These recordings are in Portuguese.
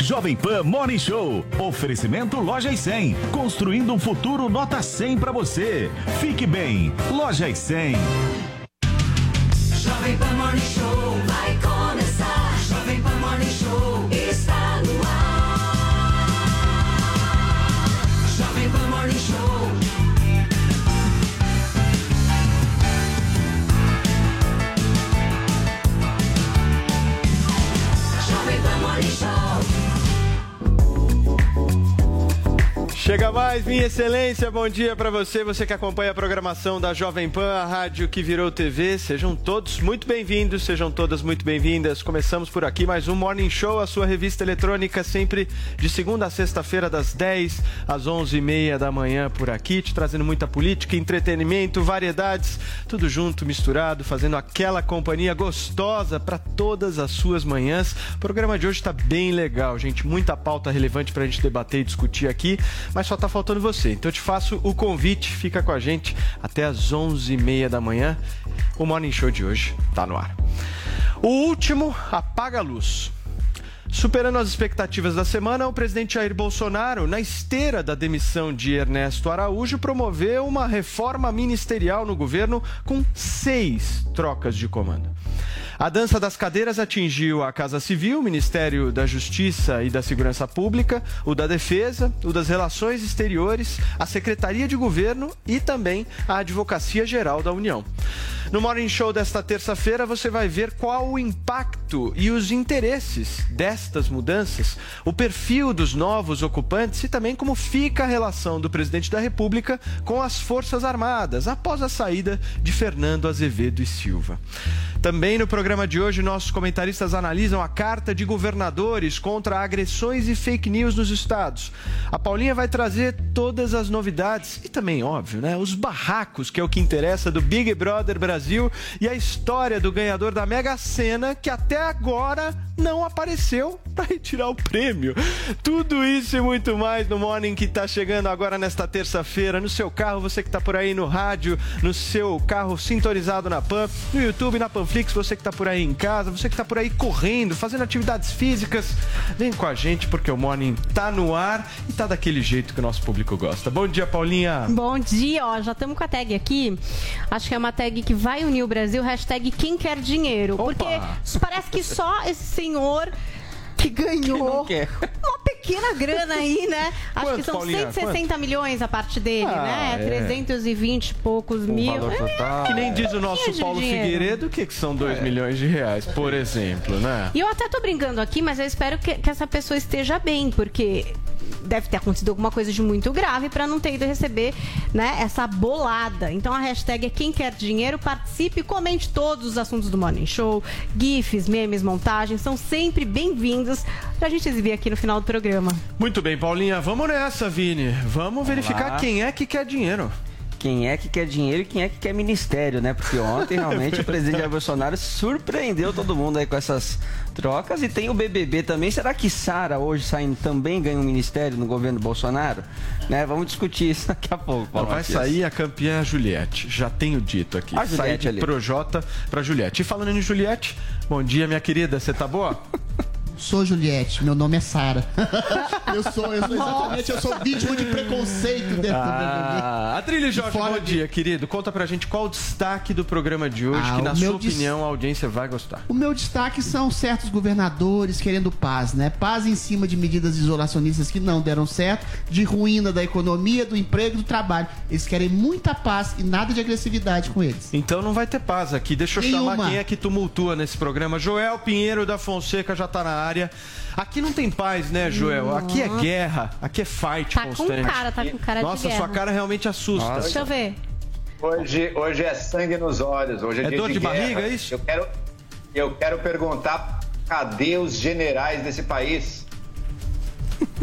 Jovem Pan Morning Show. Oferecimento Loja 100. Construindo um futuro nota 100 para você. Fique bem. Loja 100. Jovem Pan Morning Show Chega mais, minha excelência. Bom dia para você, você que acompanha a programação da Jovem Pan, a rádio que virou TV. Sejam todos muito bem-vindos, sejam todas muito bem-vindas. Começamos por aqui mais um Morning Show, a sua revista eletrônica, sempre de segunda a sexta-feira, das 10 às 11h30 da manhã por aqui, te trazendo muita política, entretenimento, variedades, tudo junto, misturado, fazendo aquela companhia gostosa para todas as suas manhãs. O programa de hoje está bem legal, gente. Muita pauta relevante para a gente debater e discutir aqui mas só tá faltando você. Então eu te faço o convite, fica com a gente até às 11h30 da manhã. O Morning Show de hoje tá no ar. O último apaga a luz. Superando as expectativas da semana, o presidente Jair Bolsonaro, na esteira da demissão de Ernesto Araújo, promoveu uma reforma ministerial no governo com seis trocas de comando. A dança das cadeiras atingiu a Casa Civil, o Ministério da Justiça e da Segurança Pública, o da Defesa, o das Relações Exteriores, a Secretaria de Governo e também a Advocacia Geral da União. No Morning Show desta terça-feira você vai ver qual o impacto e os interesses destas mudanças, o perfil dos novos ocupantes e também como fica a relação do presidente da República com as Forças Armadas após a saída de Fernando Azevedo e Silva. Também no programa de hoje, nossos comentaristas analisam a carta de governadores contra agressões e fake news nos estados. A Paulinha vai trazer todas as novidades e também, óbvio, né, os barracos, que é o que interessa do Big Brother Brasil e a história do ganhador da Mega Sena, que até agora não apareceu para retirar o prêmio. Tudo isso e muito mais no Morning que está chegando agora nesta terça-feira no seu carro, você que está por aí no rádio, no seu carro sintonizado na Pan, no YouTube, na Panflix, você que está por aí em casa, você que está por aí correndo, fazendo atividades físicas, vem com a gente porque o Morning tá no ar e tá daquele jeito que o nosso público gosta. Bom dia, Paulinha. Bom dia, ó, já estamos com a tag aqui. Acho que é uma tag que vai unir o Brasil, hashtag quem quer dinheiro. Opa! Porque parece que só esse fucking år. Que ganhou uma pequena grana aí, né? Acho Quanto, que são Paulinha? 160 milhões a parte dele, Ah, né? é. 320 e poucos mil. valor É, total. Que nem diz o nosso Paulo dinheiro. Figueiredo, o que, que são 2 milhões de reais, por exemplo, né? E eu até tô brincando aqui, mas eu espero que, que essa pessoa esteja bem, porque deve ter acontecido alguma coisa de muito grave para não ter ido receber né, essa bolada. Então a hashtag é quem quer dinheiro, participe e comente todos os assuntos do Morning Show, GIFs, memes, montagens, são sempre bem-vindos pra gente exibir aqui no final do programa. Muito bem, Paulinha, vamos nessa, Vini. Vamos, verificar lá. quem é que quer dinheiro. Quem é que quer dinheiro e quem é que quer ministério, né? Porque ontem realmente o presidente Jair Bolsonaro surpreendeu todo mundo aí com essas trocas. E tem o BBB também. Será que Sara hoje saindo também ganha um ministério no governo Bolsonaro? Né? Vamos discutir isso daqui a pouco. Paulo Vai Matias. sair a campeã Juliette, já tenho dito aqui. A Sai Juliette de ali. Projota pra Juliette. E falando em Juliette, bom dia, minha querida, você tá boa? Sou Juliette, meu nome é Sara. eu sou, eu sou exatamente, eu sou vítima de preconceito dentro do BBB. Ah, Adrilho Jorge, fora bom de- dia, querido. Conta pra gente qual o destaque do programa de hoje, Ah, que na sua opinião a audiência vai gostar. O meu destaque são certos governadores querendo paz, né? Paz em cima de medidas isolacionistas que não deram certo, de ruína da economia, do emprego e do trabalho. Eles querem muita paz e nada de agressividade com eles. Então não vai ter paz aqui. Deixa eu chamar Nenhuma. quem é que tumultua nesse programa. Joel Pinheiro da Fonseca já tá na área. Aqui não tem paz, né, Joel? Aqui é guerra, aqui é fight Tá com constante. cara, tá com cara Nossa, de guerra. sua cara realmente assusta. Deixa eu ver. Hoje, hoje é sangue nos olhos. Hoje é, É dia dor de guerra. barriga, é isso? Eu quero, eu quero perguntar: cadê os generais desse país?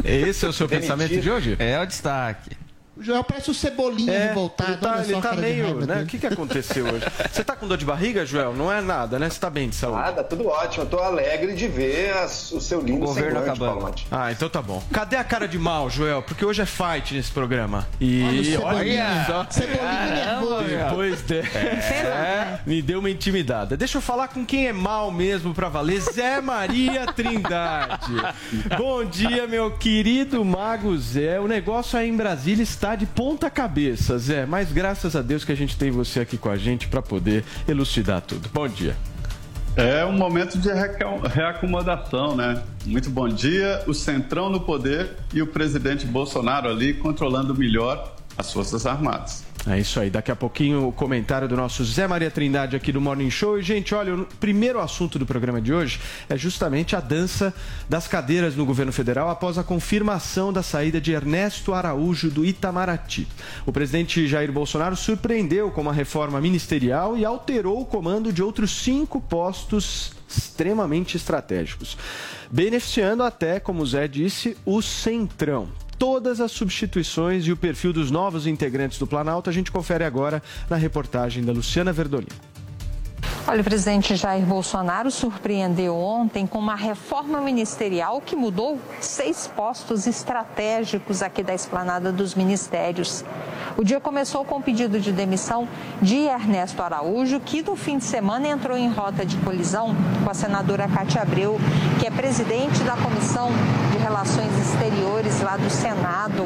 Esse é o seu pensamento de hoje? É o destaque. O Joel parece o Cebolinha É, revoltado. ele tá, olha ele tá de meio, né? O que, que aconteceu hoje? Você tá com dor de barriga, Joel? Não é nada, né? Você tá bem de saúde? Nada, tudo ótimo. Eu tô alegre de ver as- o seu lindo O governo acabando. Ah, então tá bom. Cadê a cara de mal, Joel? Porque hoje é fight nesse programa. Olha E Cebolinha. só. Cebolinha nervoso. Depois dessa, me deu uma intimidada. Deixa eu falar com quem é mal mesmo pra valer. Zé Maria Trindade. Bom dia, meu querido Mago Zé. O negócio aí em Brasília está de ponta cabeça, Zé. Mas graças a Deus que a gente tem você aqui com a gente pra poder elucidar tudo. Bom dia. É um momento de reacomodação, né? Muito bom dia. O Centrão no poder e o presidente Bolsonaro ali controlando melhor as Forças Armadas. É isso aí. Daqui a pouquinho o comentário do nosso Zé Maria Trindade aqui do Morning Show. E, gente, olha, o primeiro assunto do programa de hoje é justamente a dança das cadeiras no governo federal após a confirmação da saída de Ernesto Araújo do Itamaraty. O presidente Jair Bolsonaro surpreendeu com uma reforma ministerial e alterou o comando de outros cinco postos extremamente estratégicos, beneficiando até, como o Zé disse, o Centrão todas as substituições e o perfil dos novos integrantes do Planalto, a gente confere agora na reportagem da Luciana Verdolin. Olha, o presidente Jair Bolsonaro surpreendeu ontem com uma reforma ministerial que mudou seis postos estratégicos aqui da esplanada dos ministérios. O dia começou com o pedido de demissão de Ernesto Araújo, que no fim de semana entrou em rota de colisão com a senadora Cátia Abreu, que é presidente da Comissão de Relações Exteriores lá do Senado.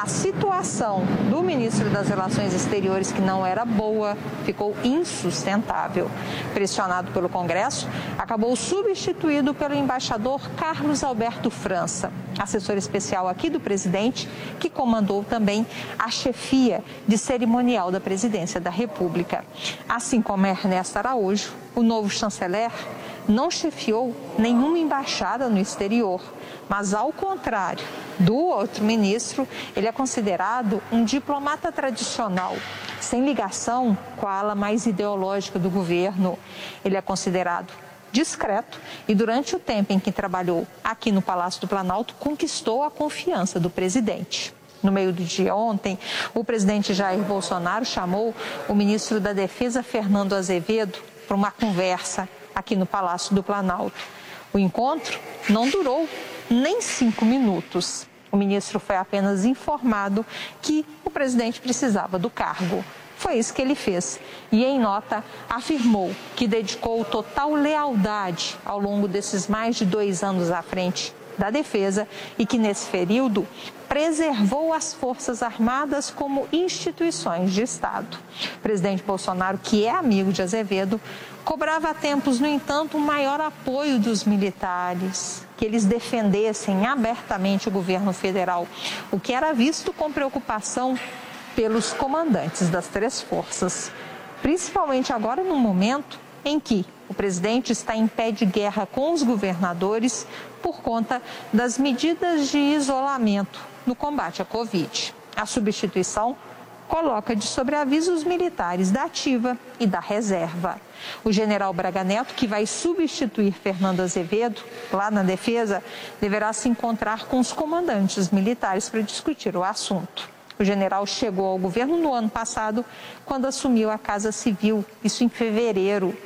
A situação do ministro das Relações Exteriores, que não era boa, ficou insustentável. Pressionado pelo Congresso, acabou substituído pelo embaixador Carlos Alberto França, assessor especial aqui do presidente, que comandou também a chefia de cerimonial da presidência da República. Assim como Ernesto Araújo, o novo chanceler não chefiou nenhuma embaixada no exterior, mas ao contrário do outro ministro, ele é considerado um diplomata tradicional, sem ligação com a ala mais ideológica do governo. Ele é considerado discreto e durante o tempo em que trabalhou aqui no Palácio do Planalto conquistou a confiança do presidente. No meio do dia ontem, o presidente Jair Bolsonaro chamou o ministro da Defesa, Fernando Azevedo, para uma conversa aqui no Palácio do Planalto. O encontro não durou nem cinco minutos. O ministro foi apenas informado que o presidente precisava do cargo. Foi isso que ele fez. E, em nota, afirmou que dedicou total lealdade ao longo desses mais de dois anos à frente da defesa e que, nesse período, preservou as Forças Armadas como instituições de Estado. O presidente Bolsonaro, que é amigo de Azevedo, cobrava há tempos, no entanto, um maior apoio dos militares, que eles defendessem abertamente o governo federal, o que era visto com preocupação pelos comandantes das três forças, principalmente agora no momento em que o presidente está em pé de guerra com os governadores por conta das medidas de isolamento no combate à Covid. A substituição coloca de sobreaviso os militares da ativa e da reserva. O general Braga Neto, que vai substituir Fernando Azevedo lá na defesa, deverá se encontrar com os comandantes militares para discutir o assunto. O general chegou ao governo no ano passado, quando assumiu a Casa Civil, isso em fevereiro.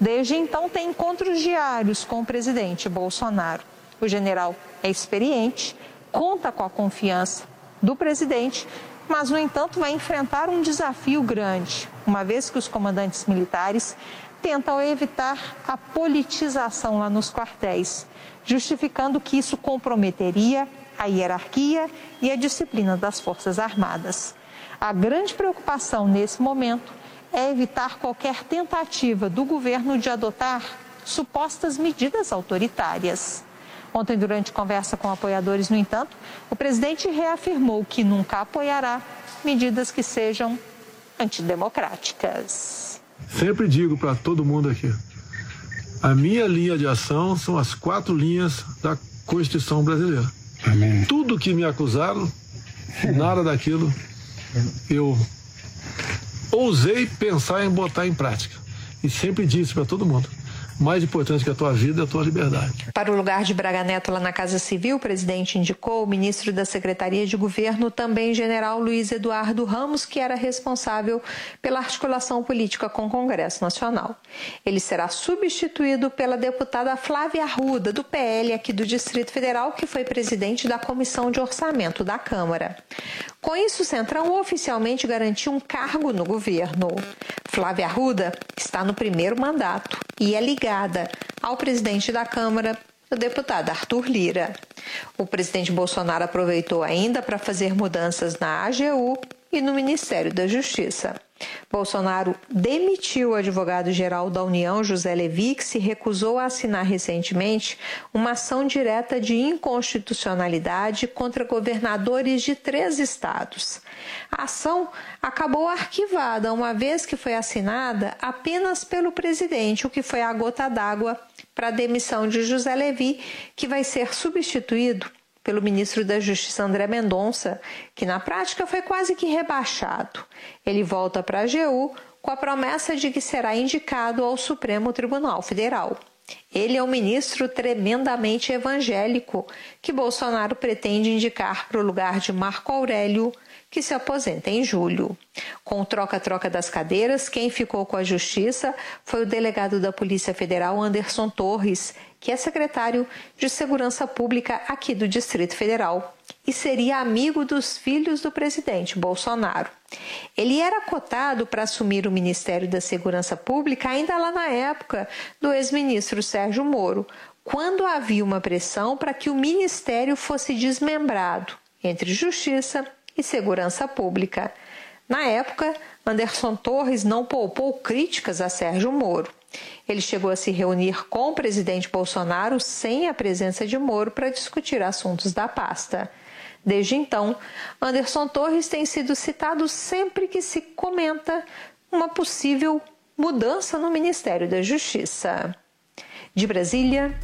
Desde então, tem encontros diários com o presidente Bolsonaro. O general é experiente, conta com a confiança do presidente, mas, no entanto, vai enfrentar um desafio grande, uma vez que os comandantes militares tentam evitar a politização lá nos quartéis, justificando que isso comprometeria a hierarquia e a disciplina das Forças Armadas. A grande preocupação nesse momento é evitar qualquer tentativa do governo de adotar supostas medidas autoritárias. Ontem, durante conversa com apoiadores, no entanto, o presidente reafirmou que nunca apoiará medidas que sejam antidemocráticas. Sempre digo para todo mundo aqui: a minha linha de ação são as quatro linhas da Constituição brasileira. Tudo que me acusaram, nada daquilo eu ousei pensar em botar em prática. E sempre disse para todo mundo: mais importante que a tua vida é a tua liberdade. Para o lugar de Braga Neto lá na Casa Civil, o presidente indicou o ministro da Secretaria de Governo, também general Luiz Eduardo Ramos, que era responsável pela articulação política com o Congresso Nacional. Ele será substituído pela deputada Flávia Arruda, do PL aqui do Distrito Federal, que foi presidente da Comissão de Orçamento da Câmara. Com isso, o Centrão oficialmente garantiu um cargo no governo. Flávia Arruda está no primeiro mandato e é ligada ao presidente da Câmara, o deputado Arthur Lira. O presidente Bolsonaro aproveitou ainda para fazer mudanças na AGU e no Ministério da Justiça. Bolsonaro demitiu o advogado-geral da União, José Levi, que se recusou a assinar recentemente uma ação direta de inconstitucionalidade contra governadores de três estados. A ação acabou arquivada, uma vez que foi assinada apenas pelo presidente, o que foi a gota d'água para a demissão de José Levi, que vai ser substituído pelo ministro da Justiça André Mendonça, que na prática foi quase que rebaixado. Ele volta para a AGU com a promessa de que será indicado ao Supremo Tribunal Federal. Ele é um ministro tremendamente evangélico que Bolsonaro pretende indicar para o lugar de Marco Aurélio, que se aposenta em julho. Com troca-troca das cadeiras, quem ficou com a justiça foi o delegado da Polícia Federal Anderson Torres, que é secretário de Segurança Pública aqui do Distrito Federal e seria amigo dos filhos do presidente Bolsonaro. Ele era cotado para assumir o Ministério da Segurança Pública ainda lá na época do ex-ministro Sérgio Moro, quando havia uma pressão para que o ministério fosse desmembrado entre Justiça e Segurança Pública. Na época, Anderson Torres não poupou críticas a Sérgio Moro. Ele chegou a se reunir com o presidente Bolsonaro sem a presença de Moro para discutir assuntos da pasta. Desde então, Anderson Torres tem sido citado sempre que se comenta uma possível mudança no Ministério da Justiça. De Brasília,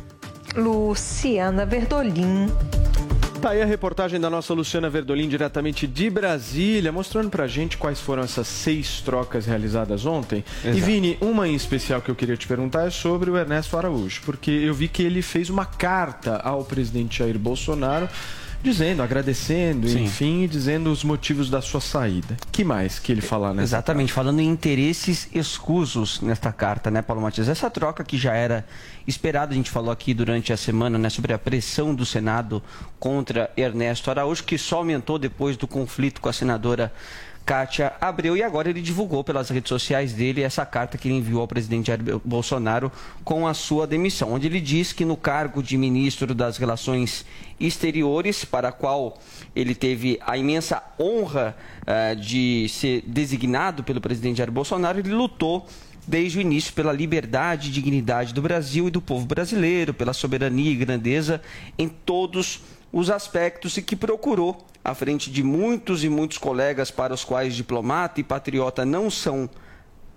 Luciana Verdolim. Tá aí a reportagem da nossa Luciana Verdolim, diretamente de Brasília, mostrando pra gente quais foram essas seis trocas realizadas ontem. Exato. E Vini, uma em especial que eu queria te perguntar é sobre o Ernesto Araújo, porque eu vi que ele fez uma carta ao presidente Jair Bolsonaro dizendo, agradecendo, Sim. enfim, dizendo os motivos da sua saída. que mais que ele falar nessa Exatamente, falando em interesses escusos nesta carta, né, Paulo Matias? Essa troca que já era esperada, a gente falou aqui durante a semana, né, sobre a pressão do Senado contra Ernesto Araújo, que só aumentou depois do conflito com a senadora Kátia Abreu, e agora ele divulgou pelas redes sociais dele essa carta que ele enviou ao presidente Jair Bolsonaro com a sua demissão, onde ele diz que no cargo de ministro das Relações Exteriores, para a qual ele teve a imensa honra eh, de ser designado pelo presidente Jair Bolsonaro, ele lutou desde o início pela liberdade e dignidade do Brasil e do povo brasileiro, pela soberania e grandeza em todos os aspectos e que procurou, à frente de muitos e muitos colegas para os quais diplomata e patriota não são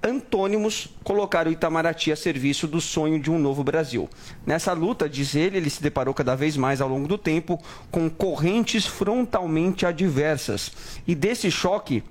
antônimos, colocar o Itamaraty a serviço do sonho de um novo Brasil. Nessa luta, diz ele, ele se deparou cada vez mais ao longo do tempo com correntes frontalmente adversas. E desse choque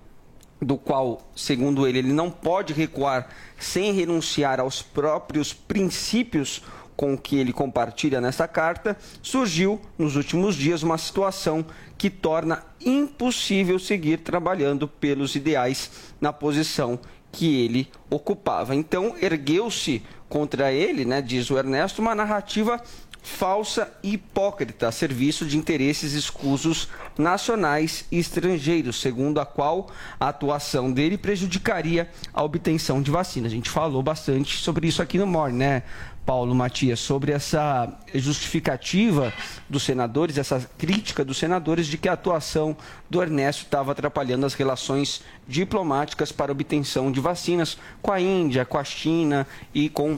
do qual, segundo ele, ele não pode recuar sem renunciar aos próprios princípios com que ele compartilha nessa carta, surgiu nos últimos dias uma situação que torna impossível seguir trabalhando pelos ideais na posição que ele ocupava. Então, ergueu-se contra ele, né, diz o Ernesto, uma narrativa falsa e hipócrita a serviço de interesses escusos nacionais e estrangeiros, segundo a qual a atuação dele prejudicaria a obtenção de vacina. A gente falou bastante sobre isso aqui no MOR, né, Paulo Matias, sobre essa justificativa dos senadores, essa crítica dos senadores de que a atuação do Ernesto estava atrapalhando as relações diplomáticas para obtenção de vacinas com a Índia, com a China e com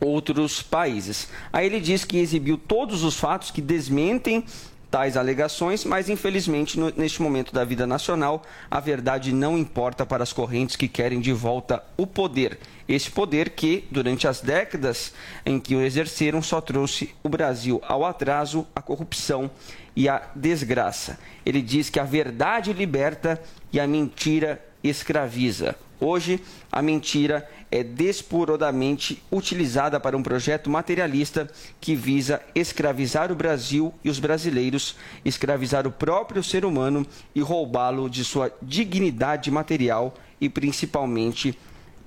outros países. Aí ele diz que exibiu todos os fatos que desmentem tais alegações, mas infelizmente no- neste momento da vida nacional a verdade não importa para as correntes que querem de volta o poder. Esse poder que, durante as décadas em que o exerceram, só trouxe o Brasil ao atraso, à corrupção e à desgraça. Ele diz que a verdade liberta e a mentira escraviza. Hoje, a mentira é desporodamente utilizada para um projeto materialista que visa escravizar o Brasil e os brasileiros, escravizar o próprio ser humano e roubá-lo de sua dignidade material e principalmente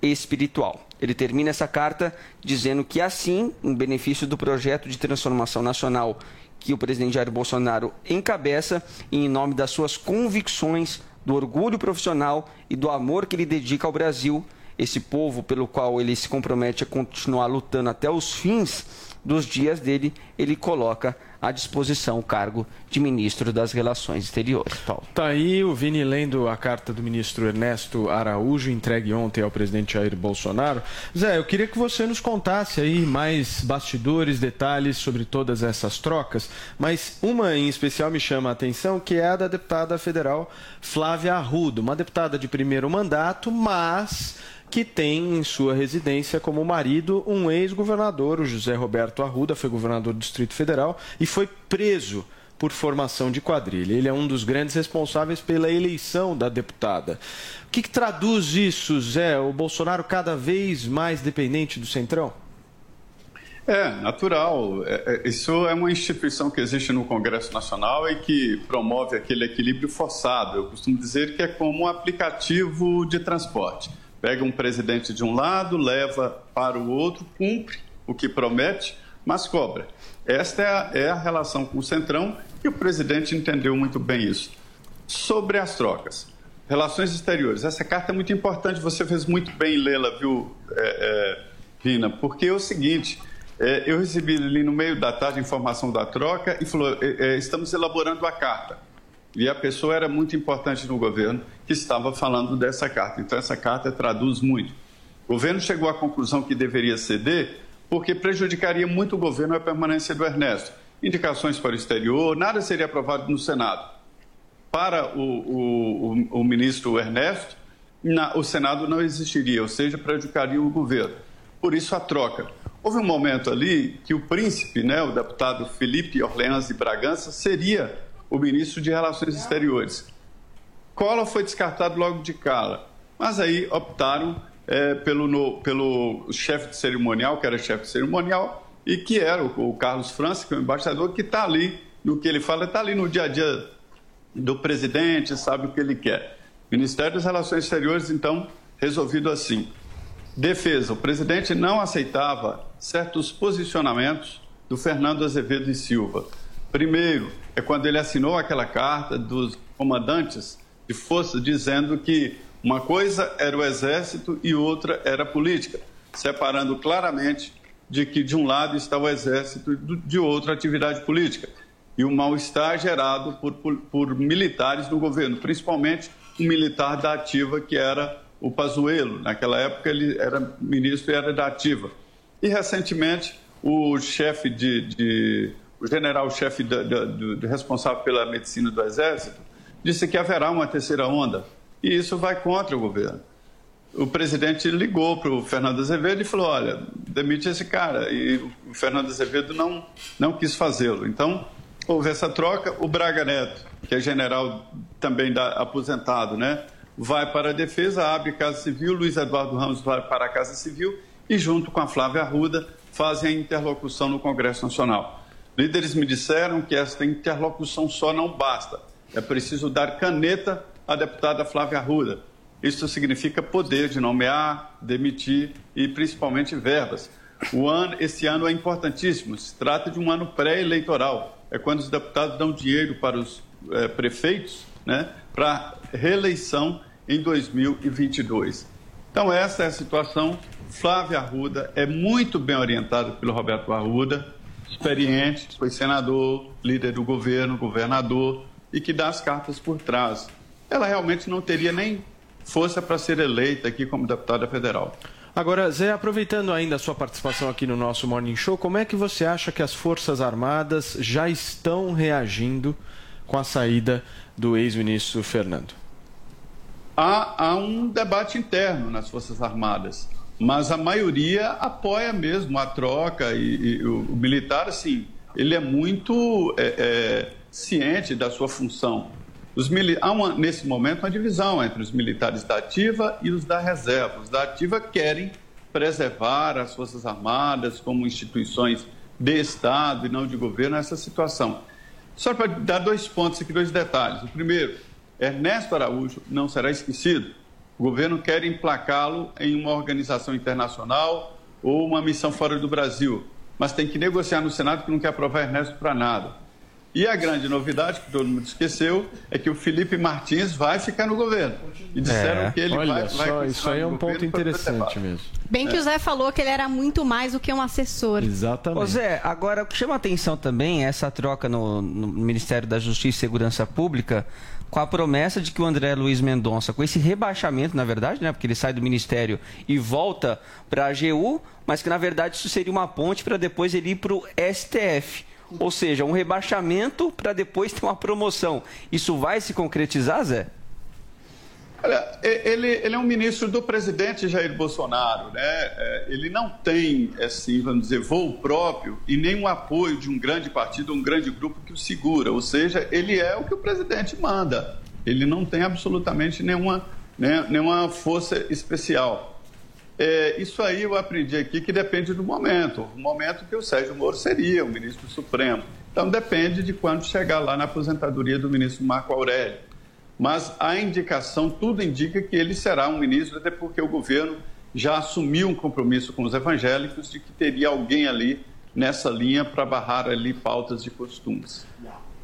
espiritual. Ele termina essa carta dizendo que assim, em benefício do projeto de transformação nacional que o presidente Jair Bolsonaro encabeça e em nome das suas convicções, do orgulho profissional e do amor que ele dedica ao Brasil, esse povo pelo qual ele se compromete a continuar lutando até os fins dos dias dele, ele coloca à disposição o cargo de ministro das Relações Exteriores. Paulo. Tá aí o Vini lendo a carta do ministro Ernesto Araújo, entregue ontem ao presidente Jair Bolsonaro. Zé, eu queria que você nos contasse aí mais bastidores, detalhes sobre todas essas trocas, mas uma em especial me chama a atenção, que é a da deputada federal Flávia Arrudo, uma deputada de primeiro mandato, mas que tem em sua residência como marido um ex-governador, o José Roberto Arruda, foi governador do Distrito Federal e foi preso por formação de quadrilha. Ele é um dos grandes responsáveis pela eleição da deputada. O que, que traduz isso, Zé? O Bolsonaro cada vez mais dependente do Centrão? É, natural. É, é, isso é uma instituição que existe no Congresso Nacional e que promove aquele equilíbrio forçado. Eu costumo dizer que é como um aplicativo de transporte. Pega um presidente de um lado, leva para o outro, cumpre o que promete, mas cobra. Esta é a, é a relação com o Centrão e o presidente entendeu muito bem isso. Sobre as trocas, relações exteriores, essa carta é muito importante, você fez muito bem lê-la, viu, é, é, Vina? Porque é o seguinte, é, eu recebi ali no meio da tarde a informação da troca e falou: é, é, estamos elaborando a carta. E a pessoa era muito importante no governo que estava falando dessa carta. Então, essa carta traduz muito. O governo chegou à conclusão que deveria ceder porque prejudicaria muito o governo a permanência do Ernesto. Indicações para o exterior, nada seria aprovado no Senado. Para o, o, o, o ministro Ernesto, na, o Senado não existiria, ou seja, prejudicaria o governo. Por isso, a troca. Houve um momento ali que o príncipe, né, o deputado Felipe Orleans de Bragança, seria o ministro de Relações Exteriores. Collor foi descartado logo de cara, mas aí optaram é, pelo, no, pelo chefe de cerimonial, que era chefe de cerimonial, e que era o, o Carlos França, que é o embaixador, que está ali, no que ele fala, está ali no dia a dia do presidente, sabe o que ele quer. Ministério das Relações Exteriores, então, resolvido assim. Defesa: o presidente não aceitava certos posicionamentos do Fernando Azevedo e Silva. Primeiro, é quando ele assinou aquela carta dos comandantes de força dizendo que uma coisa era o exército e outra era a política, separando claramente de que de um lado está o exército e de outra atividade política. E o mal-estar gerado por, por, por, militares no governo, principalmente um militar da ativa que era o Pazuello. Naquela época ele era ministro e era da ativa. E recentemente o chefe de, de o general-chefe responsável pela medicina do Exército, disse que haverá uma terceira onda. E isso vai contra o governo. O presidente ligou para o Fernando Azevedo e falou: olha, demite esse cara. E o Fernando Azevedo não, não quis fazê-lo. Então, houve essa troca. O Braga Neto, que é general também da, aposentado, né, vai para a defesa, abre Casa Civil. Luiz Eduardo Ramos vai para a Casa Civil e, junto com a Flávia Arruda, fazem a interlocução no Congresso Nacional. Líderes me disseram que esta interlocução só não basta. É preciso dar caneta à deputada Flávia Arruda. Isso significa poder de nomear, demitir e principalmente verbas. O ano, esse ano é importantíssimo. Se trata de um ano pré-eleitoral. É quando os deputados dão dinheiro para os é, prefeitos né, para reeleição em 2022. Então, essa é a situação. Flávia Arruda é muito bem orientada pelo Roberto Arruda experiente, foi senador, líder do governo, governador, e que dá as cartas por trás. Ela realmente não teria nem força para ser eleita aqui como deputada federal. Agora, Zé, aproveitando ainda a sua participação aqui no nosso Morning Show, como é que você acha que as Forças Armadas já estão reagindo com a saída do ex-ministro Fernando? Há, há um debate interno nas Forças Armadas mas a maioria apoia mesmo a troca e, e o, o, militar, assim, ele é muito é, é, ciente da sua função. Os mili... Há uma, nesse momento uma divisão entre os militares da ativa e os da reserva. Os da ativa querem preservar as Forças Armadas como instituições de Estado e não de governo nessa situação. Só para dar dois pontos aqui, dois detalhes. O primeiro, Ernesto Araújo não será esquecido. O governo quer emplacá-lo em uma organização internacional ou uma missão fora do Brasil, mas tem que negociar no Senado que não quer aprovar Ernesto para nada. E a grande novidade, que todo mundo esqueceu, é que o Felipe Martins vai ficar no governo. E disseram É, que ele olha vai, vai só, isso aí é um ponto interessante mesmo. Bem que o Zé falou que ele era muito mais do que um assessor. Exatamente. Ô Zé, agora o que chama atenção também é essa troca no, no Ministério da Justiça e Segurança Pública com a promessa de que o André Luiz Mendonça, com esse rebaixamento, na verdade, né, porque ele sai do Ministério e volta para a AGU, mas que na verdade isso seria uma ponte para depois ele ir para o STF. Ou seja, um rebaixamento para depois ter uma promoção. Isso vai se concretizar, Zé? Olha, ele, ele é um ministro do presidente Jair Bolsonaro, né? É, Ele não tem, assim, vamos dizer, voo próprio e nem o apoio de um grande partido, um grande grupo que o segura. Ou seja, ele é o que o presidente manda. Ele não tem absolutamente nenhuma, né, nenhuma força especial. É, isso aí eu aprendi aqui que depende do momento. O momento que o Sérgio Moro seria o ministro supremo. Então depende de quando chegar lá na aposentadoria do ministro Marco Aurélio. Mas a indicação, tudo indica que ele será um ministro, até porque o governo já assumiu um compromisso com os evangélicos de que teria alguém ali nessa linha para barrar ali pautas de costumes.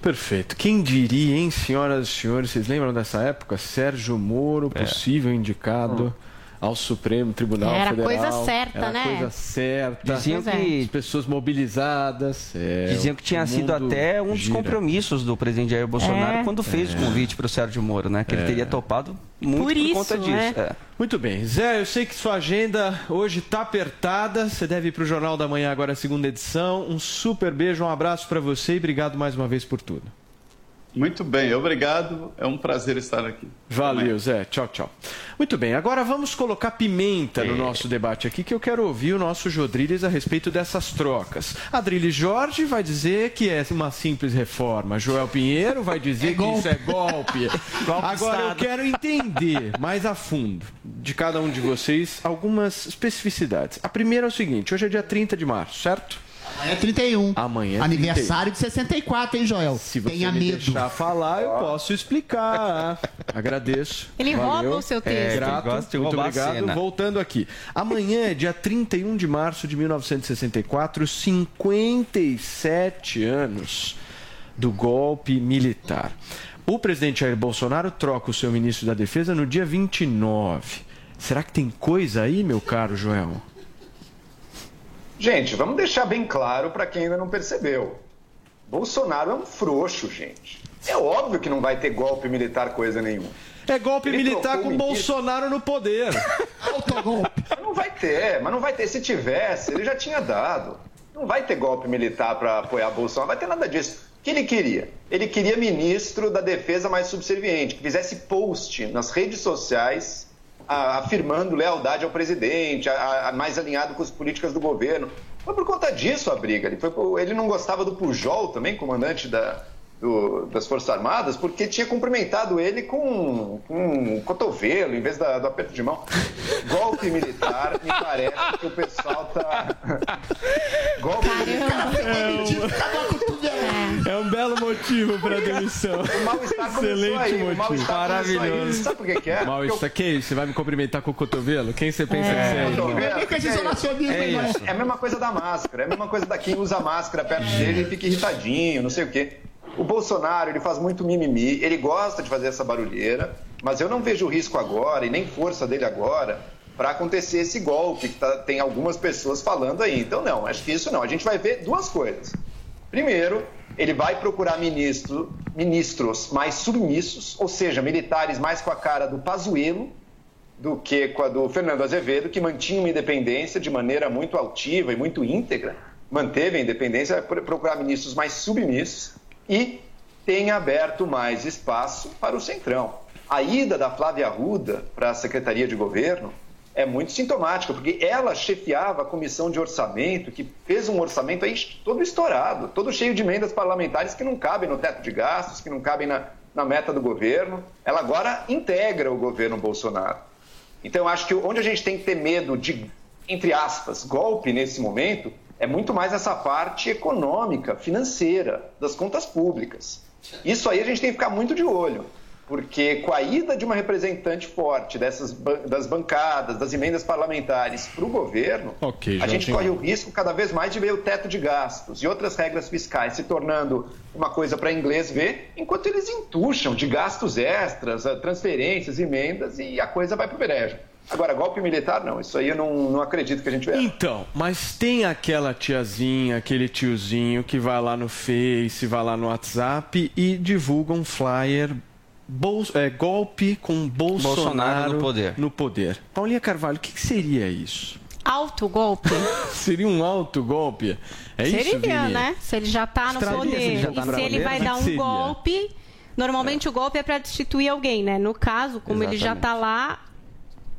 Perfeito. Quem diria, hein, senhoras e senhores? Vocês lembram dessa época? Sérgio Moro, É. possível indicado ao Supremo Tribunal Era Federal. coisa certa, Era né? coisa certa. Diziam Pois é. que As pessoas mobilizadas. é, Diziam que tinha o sido até um dos gira. compromissos do presidente Jair Bolsonaro É. quando fez o convite para o Sérgio Moro, né? Que ele teria topado muito Por por, isso, conta disso. né? É. Muito bem. Zé, eu sei que sua agenda hoje tá apertada. Você deve ir pro Jornal da Manhã agora, segunda edição. Um super beijo, um abraço para você e obrigado mais uma vez por tudo. Muito bem, obrigado. É um prazer estar aqui. Valeu, Zé. Tchau, tchau. Muito bem, agora vamos colocar pimenta no nosso debate aqui, que eu quero ouvir o nosso Jodriles a respeito dessas trocas. Adriles Jorge vai dizer que é uma simples reforma. Joel Pinheiro vai dizer que isso é golpe. agora eu quero entender mais a fundo de cada um de vocês algumas especificidades. A primeira é o seguinte: hoje é dia 30 de março, certo? Amanhã é 31. Amanhã é Aniversário de 64, hein, Joel? Se você Tenha me medo. deixar falar, eu posso explicar. Agradeço. Ele Valeu. muito seu texto. É, Grato, muito obrigado. Voltando aqui. Amanhã é dia 31 de março de 1964, 57 anos do golpe militar. O presidente Jair Bolsonaro troca o seu ministro da Defesa no dia 29. Será que tem coisa aí, meu caro Joel? Gente, vamos deixar bem claro para quem ainda não percebeu. Bolsonaro é um frouxo, gente. É óbvio que não vai ter golpe militar coisa nenhuma. É golpe Ele militar com o ministro. Bolsonaro no poder. Autogolpe. Mas não vai ter, mas não vai ter. Se tivesse, ele já tinha dado. Não vai ter golpe militar para apoiar Bolsonaro, não vai ter nada disso. O que ele queria? Ele queria ministro da defesa mais subserviente, que fizesse post nas redes sociais a- afirmando lealdade ao presidente, a- a- mais alinhado com as políticas do governo. Foi por conta disso a briga. Ele, por- ele não gostava do Pujol também, comandante da, do- das Forças Armadas, porque tinha cumprimentado ele com, com um cotovelo em vez da- do aperto de mão. Golpe militar, me parece que o pessoal tá. Golpe militar. É um belo motivo para demissão. Excelente aí, o motivo. aí. Maravilhoso. Sabe por que, que é? Mal está que isso? Você vai me cumprimentar com o cotovelo? Quem você pensa que você é? é, isso. é a mesma coisa da máscara, é a mesma coisa da quem usa máscara perto dele e fica irritadinho, não sei o quê. O Bolsonaro, ele faz muito mimimi, ele gosta de fazer essa barulheira, mas eu não vejo risco agora e nem força dele agora para acontecer esse golpe que tá- tem algumas pessoas falando aí. Então, não, acho que isso não. A gente vai ver duas coisas. Primeiro, ele vai procurar ministro, ministros mais submissos, ou seja, militares mais com a cara do Pazuello, do que com a do Fernando Azevedo, que mantinha uma independência de maneira muito altiva e muito íntegra, manteve a independência, vai procurar ministros mais submissos e tem aberto mais espaço para o Centrão. A ida da Flávia Arruda para a Secretaria de Governo é muito sintomática, porque ela chefiava a comissão de orçamento, que fez um orçamento aí todo estourado, todo cheio de emendas parlamentares que não cabem no teto de gastos, que não cabem na, na meta do governo, ela agora integra o governo Bolsonaro. Então, acho que onde a gente tem que ter medo de, entre aspas, golpe nesse momento, é muito mais essa parte econômica, financeira, das contas públicas. Isso aí a gente tem que ficar muito de olho, porque com a ida de uma representante forte dessas das bancadas, das emendas parlamentares para o governo, Ok, a gente corre o risco cada vez mais de ver o teto de gastos e outras regras fiscais se tornando uma coisa para inglês ver, enquanto eles entucham de gastos extras, eh, transferências, emendas e a coisa vai para o brejo. Agora, golpe militar, não. Isso aí eu não, não acredito que a gente verá. Então, mas tem aquela tiazinha, aquele tiozinho que vai lá no Face, vai lá no WhatsApp e divulga um flyer. Bol- é, golpe com Bolsonaro, Bolsonaro no poder. no poder. Paulinha Carvalho, o que, que seria isso? Autogolpe. Seria um autogolpe? É isso, Seria, Vini? né? Se ele já tá no poder ele já e tá no se ele vai como é dar um seria? golpe. Normalmente o golpe é para destituir alguém, né? No caso, como ele já tá lá,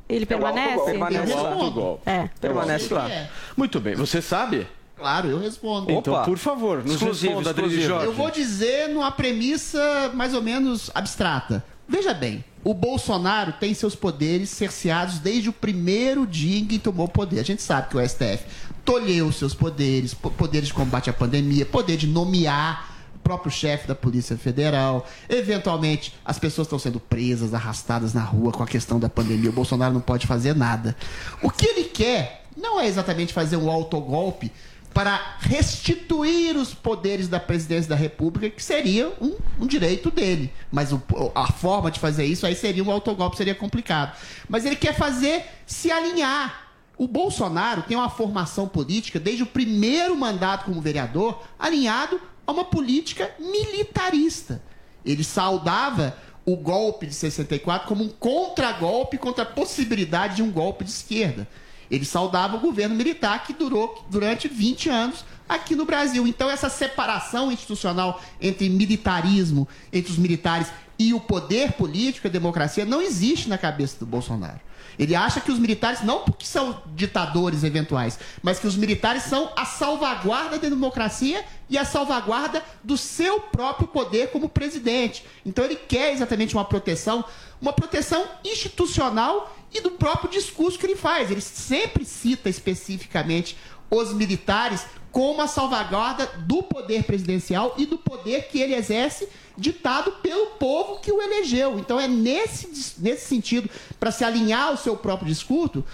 ele permanece? autogolpe. Permanece É um lá. autogolpe. É. Permanece lá. É. Muito bem, você sabe? Claro, eu respondo. Então, Opa. por favor, nos Exclusivo, responda, exclusivo. Jorge. Eu vou dizer numa premissa mais ou menos abstrata. Veja bem, o Bolsonaro tem seus poderes cerceados desde o primeiro dia em que tomou o poder. A gente sabe que o STF tolheu seus poderes, po- poderes de combate à pandemia, poder de nomear o próprio chefe da Polícia Federal. Eventualmente, as pessoas estão sendo presas, arrastadas na rua com a questão da pandemia. O Bolsonaro não pode fazer nada. O que ele quer não é exatamente fazer um autogolpe para restituir os poderes da presidência da República, que seria um, um direito dele. Mas o- a forma de fazer isso aí seria um autogolpe, seria complicado. Mas ele quer fazer se alinhar. O Bolsonaro tem uma formação política desde o primeiro mandato como vereador alinhado a uma política militarista. Ele saudava o golpe de 64 como um contragolpe contra a possibilidade de um golpe de esquerda. Ele saudava o governo militar que durou durante 20 anos aqui no Brasil. Então, essa separação institucional entre militarismo, entre os militares e o poder político, a democracia, não existe na cabeça do Bolsonaro. Ele acha que os militares, não porque são ditadores eventuais, mas que os militares são a salvaguarda da democracia e a salvaguarda do seu próprio poder como presidente. Então ele quer exatamente uma proteção, uma proteção institucional e do próprio discurso que ele faz. Ele sempre cita especificamente os militares como a salvaguarda do poder presidencial e do poder que ele exerce ditado pelo povo que o elegeu. Então é nesse, nesse sentido, para se alinhar ao seu próprio discurso,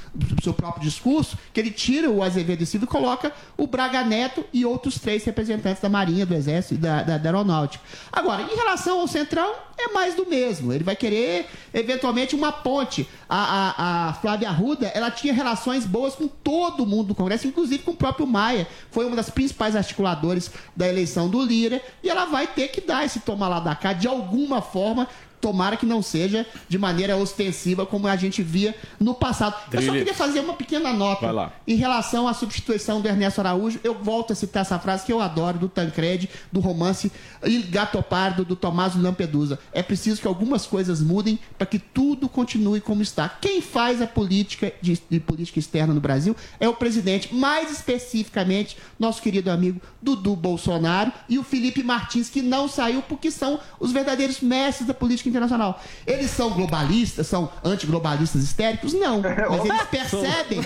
seu próprio discurso, que ele tira o Azevedo e Silva e coloca o Braga Neto e outros três representantes da Marinha, do Exército e da, da, da Aeronáutica. Agora, em relação ao Centrão, é mais do mesmo. Ele vai querer, eventualmente, uma ponte. A, a, a Flávia Arruda, ela tinha relações boas com todo mundo do Congresso, inclusive com o próprio Maia. Foi uma das principais articuladores da eleição do Lira. E ela vai ter que dar esse toma lá da cá de alguma forma. Tomara que não seja de maneira ostensiva como a gente via no passado. Eu só queria fazer uma pequena nota em relação à substituição do Ernesto Araújo. Eu volto a citar essa frase que eu adoro, do Tancredi, do romance Il Gattopardo, do Tommaso Lampedusa. É preciso que algumas coisas mudem para que tudo continue como está. Quem faz a política de, de política externa no Brasil é o presidente, mais especificamente nosso querido amigo Dudu Bolsonaro e o Felipe Martins, que não saiu porque são os verdadeiros mestres da política internacional. Eles são globalistas, são antiglobalistas histéricos? Não. Mas eles percebem,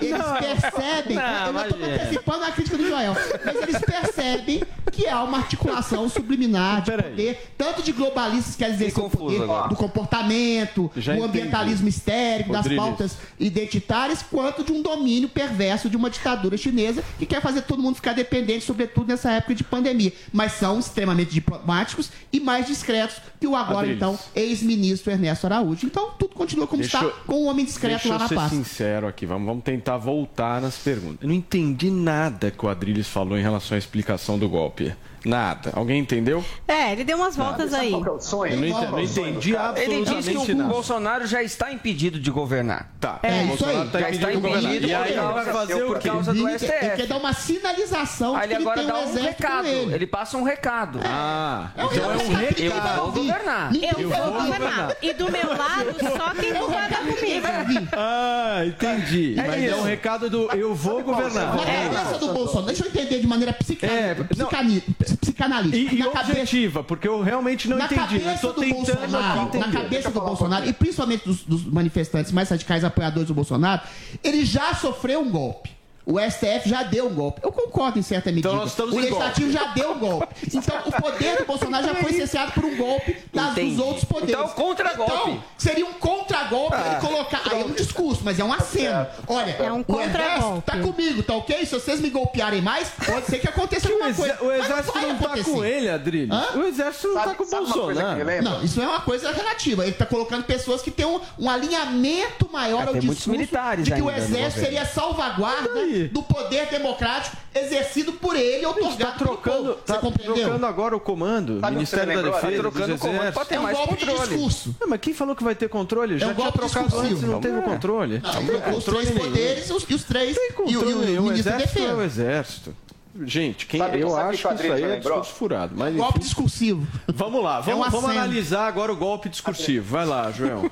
eles percebem. eu não estou antecipando a crítica do Joel, mas eles percebem que há uma articulação subliminar de Peraí. poder, tanto de globalistas, quer dizer, o poder agora. do comportamento, Já do entendi. ambientalismo histérico, das Rodrigues. pautas identitárias, quanto de um domínio perverso de uma ditadura chinesa que quer fazer todo mundo ficar dependente, sobretudo nessa época de pandemia. Mas são extremamente diplomáticos e mais discretos que o agora, então, ex-ministro Ernesto Araújo. Então, tudo continua como Deixa está, eu- com um homem discreto Deixa lá eu na ser pasta. sincero aqui, vamos, vamos tentar voltar nas perguntas. Eu não entendi nada que o Adriles falou em relação à explicação do golpe. Nada. Alguém entendeu? É, ele deu umas voltas aí. Qual é o sonho? Eu não, ente- Qual que é não o entendi cara? Ele absolutamente disse que o nada. Bolsonaro já está impedido de governar. Tá, É, o isso Bolsonaro aí. tá Já impedido está de governar. impedido E aí por ele vai causa- fazer eu o por quê? causa do Ele quer- STF. Ele quer dar uma sinalização Aí de ele que ele agora tem dá um um recado. ele. Ele passa um recado. Ah, É então é um recado Eu vou governar. Eu vou governar. E do meu lado, só quem concorda comigo. Ah, entendi. Mas é um recado do eu vou governar. Na É. do Bolsonaro, deixa eu entender de maneira psica... Psicanalítica. E, e Na cabeça- objetiva, porque eu realmente não na entendi. Eu cabeça do Bolsonaro, aqui na cabeça do Bolsonaro, e principalmente dos, dos manifestantes mais radicais apoiadores do Bolsonaro, ele já sofreu um golpe. O STF já deu um golpe. Eu concordo em certa medida. Então nós estamos o em Legislativo golpe. já deu um golpe. Então o poder do Bolsonaro já foi cesseado por um golpe das, dos outros poderes. Então, contra-golpe. Então, seria um contra-golpe ele colocar. Aí é um discurso, mas é um aceno. Olha, É um o exército contra-golpe. tá comigo, tá ok? Se vocês me golpearem mais, pode ser que aconteça O, alguma coisa. o Mas exército vai não tá acontecer. com ele, Adrilho. Hã? O exército não Sabe- tá com o Bolsonaro. Não, isso é uma coisa relativa. Ele está colocando pessoas que têm um, um alinhamento maior É, ao discurso militares de que o ainda exército seria salvaguarda Do poder democrático exercido por ele, Tá otorgado pelo trocando, povo. tá Você compreendeu? trocando agora o comando, Sabe Ministério você da lembrou? Tá Defesa, trocando dos o comando pra Exércitos. ter É um mais golpe de controle. discurso. Não, mas quem falou que vai ter controle? Já um tinha golpe trocado discursivo. antes, não teve É. controle. Não, Não os teve três poderes os- e os três Tem e o, e o. O ministro da exército é o Defesa. exército. Gente, quem, Sabe- eu sabe acho que isso aí é lembrou? discurso furado. Mas Golpe enfim, discursivo. vamos lá, vamos, É um vamos analisar agora o golpe discursivo. Vai lá, João.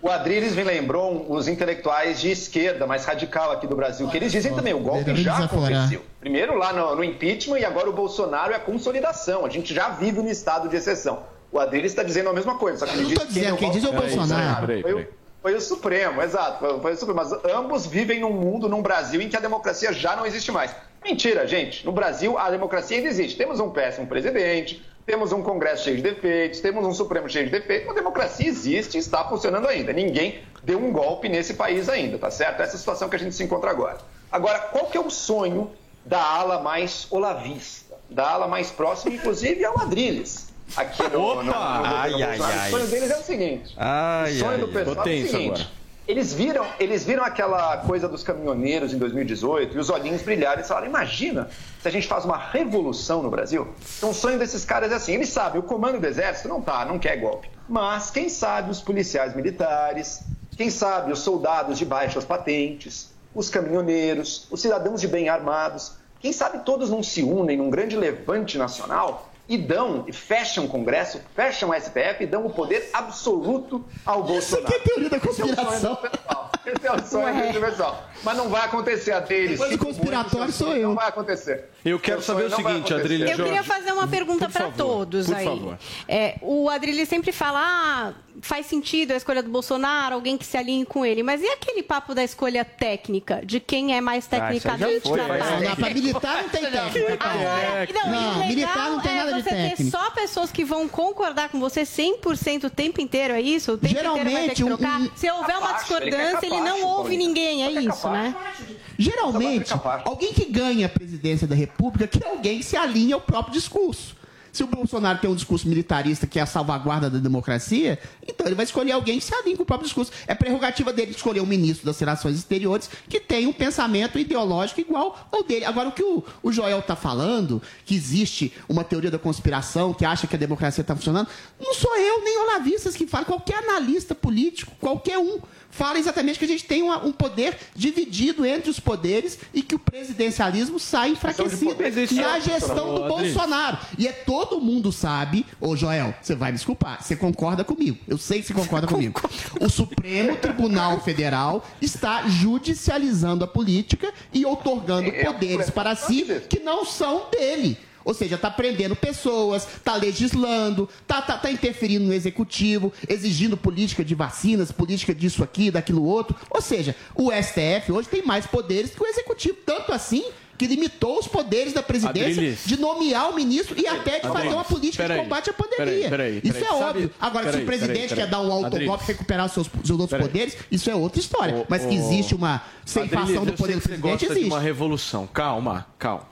O Adriles me lembrou os intelectuais de esquerda mais radical aqui do Brasil, que eles dizem também, o golpe já aconteceu. Primeiro lá no, no impeachment e agora o Bolsonaro é a consolidação. A gente já vive no estado de exceção. O Adriles está dizendo a mesma coisa, só que Eu ele diz dizendo, é quem diz é o golpe- Bolsonaro. Peraí, Foi, o- peraí. foi o Supremo, exato. Foi o Supremo. Mas ambos vivem num mundo, num Brasil, em que a democracia já não existe mais. Mentira, gente. No Brasil, a democracia ainda existe. Temos um péssimo presidente, temos um Congresso cheio de defeitos, temos um Supremo cheio de defeitos. A democracia existe e está funcionando ainda. Ninguém deu um golpe nesse país ainda, tá certo? Essa é a situação que a gente se encontra agora. Agora, qual que é o sonho da ala mais olavista? Da ala mais próxima, inclusive, ao Adriles. Aqui no, Opa! no, no governo Ai, ai, ai. O sonho deles é o seguinte. Ai, o sonho ai, do pessoal é o seguinte. agora. Eles viram, eles viram aquela coisa dos caminhoneiros em 2018 e os olhinhos brilharam e falaram: imagina se a gente faz uma revolução no Brasil. Então o sonho desses caras é assim: eles sabem, o comando do exército não tá, não quer golpe. Mas quem sabe os policiais militares, quem sabe os soldados de baixas patentes, os caminhoneiros, os cidadãos de bem armados, quem sabe todos não se unem num grande levante nacional e dão, e fecham o Congresso, fecham o STF e dão o poder absoluto ao Bolsonaro. aqui é teoria da Esse é o sonho conspiração. do pessoal. Esse é o sonho do pessoal. Mas não vai acontecer a deles. Depois do Sinto conspiratório sou eu. Não vai acontecer. Eu quero saber o seguinte. Adrilho. Eu queria fazer uma pergunta para todos por aí. favor. É, o Adrilho sempre fala, ah, faz sentido a escolha do Bolsonaro, alguém que se alinhe com ele. Mas e aquele papo da escolha técnica, de quem é mais Ah, tecnicamente foi, faz capaz? Não, pra militar não tem técnica. Agora, não, Não, o legal militar não tem é nada de você ter técnica. só pessoas que vão concordar com você 100% o tempo inteiro, é isso? O tempo inteiro vai ter Geralmente, que um- trocar. um- Se houver uma discordância, ele não ouve ninguém, é isso, né? Geralmente, alguém que ganha a presidência da República quer alguém que se alinhe ao próprio discurso. Se o Bolsonaro tem um discurso militarista que é a salvaguarda da democracia, então ele vai escolher alguém que se alinhe com o próprio discurso. É prerrogativa dele escolher um ministro das relações exteriores que tem um pensamento ideológico igual ao dele. Agora, o que o, o Joel está falando, que existe uma teoria da conspiração que acha que a democracia está funcionando, não sou eu nem olavistas que falam, qualquer analista político, qualquer um fala exatamente que a gente tem uma- um poder dividido entre os poderes e que o presidencialismo sai enfraquecido na é gestão do. Bolsonaro. E é todo mundo sabe, ô Joel, você vai me desculpar, você concorda comigo. Eu sei que você concorda comigo. O Supremo Tribunal Federal está judicializando a política e outorgando É, é poderes para si que não são dele. Ou seja, está prendendo pessoas, está legislando, está tá, tá interferindo no executivo, exigindo política de vacinas, política disso aqui, daquilo outro. Ou seja, o STF hoje tem mais poderes que o executivo. Tanto assim que limitou os poderes da presidência Adriles. de nomear o ministro e até de fazer Adriles, uma política peraí, de combate à pandemia. peraí, peraí, isso é óbvio. Agora, se o presidente quer dar um autogolpe e recuperar os seus, seus outros poderes, isso é outra história. Ô, Mas que existe uma ceifação do poder do presidente, existe. uma revolução. Calma, calma,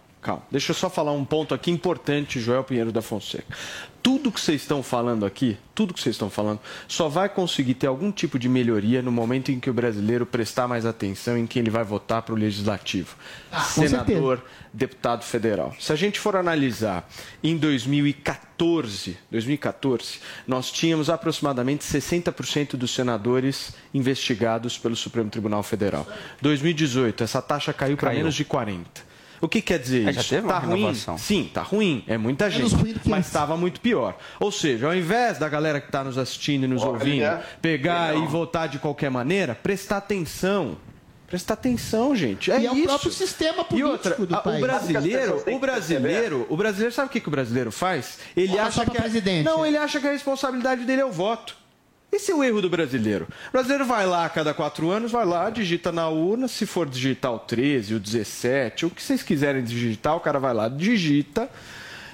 Deixa eu só falar um ponto aqui importante, Joel Pinheiro da Fonseca. Tudo que vocês estão falando aqui, tudo que vocês estão falando, só vai conseguir ter algum tipo de melhoria no momento em que o brasileiro prestar mais atenção em quem ele vai votar para o legislativo. Ah, Senador, deputado federal. Se a gente for analisar em 2014, 2014, nós tínhamos aproximadamente 60% dos senadores investigados pelo Supremo Tribunal Federal. 2018, essa taxa caiu para menos de 40. O que quer dizer É, já isso? teve uma tá ruim? renovação. Sim, tá ruim. É muita gente. Mas estava muito pior. Ou seja, ao invés da galera que está nos assistindo e nos Olha, ouvindo é. pegar Não. e votar de qualquer maneira, prestar atenção. Presta atenção, gente. É E é o isso. próprio sistema E político outra, do a- país. o brasileiro, o que brasileiro, o brasileiro sabe o que, que o brasileiro faz? Ele acha que a- presidente. não, ele acha que a responsabilidade dele é o voto. Esse é o erro do brasileiro. O brasileiro vai lá a cada quatro anos, vai lá, digita na urna, se for digitar o 13, o 17, o que vocês quiserem digitar, o cara vai lá, digita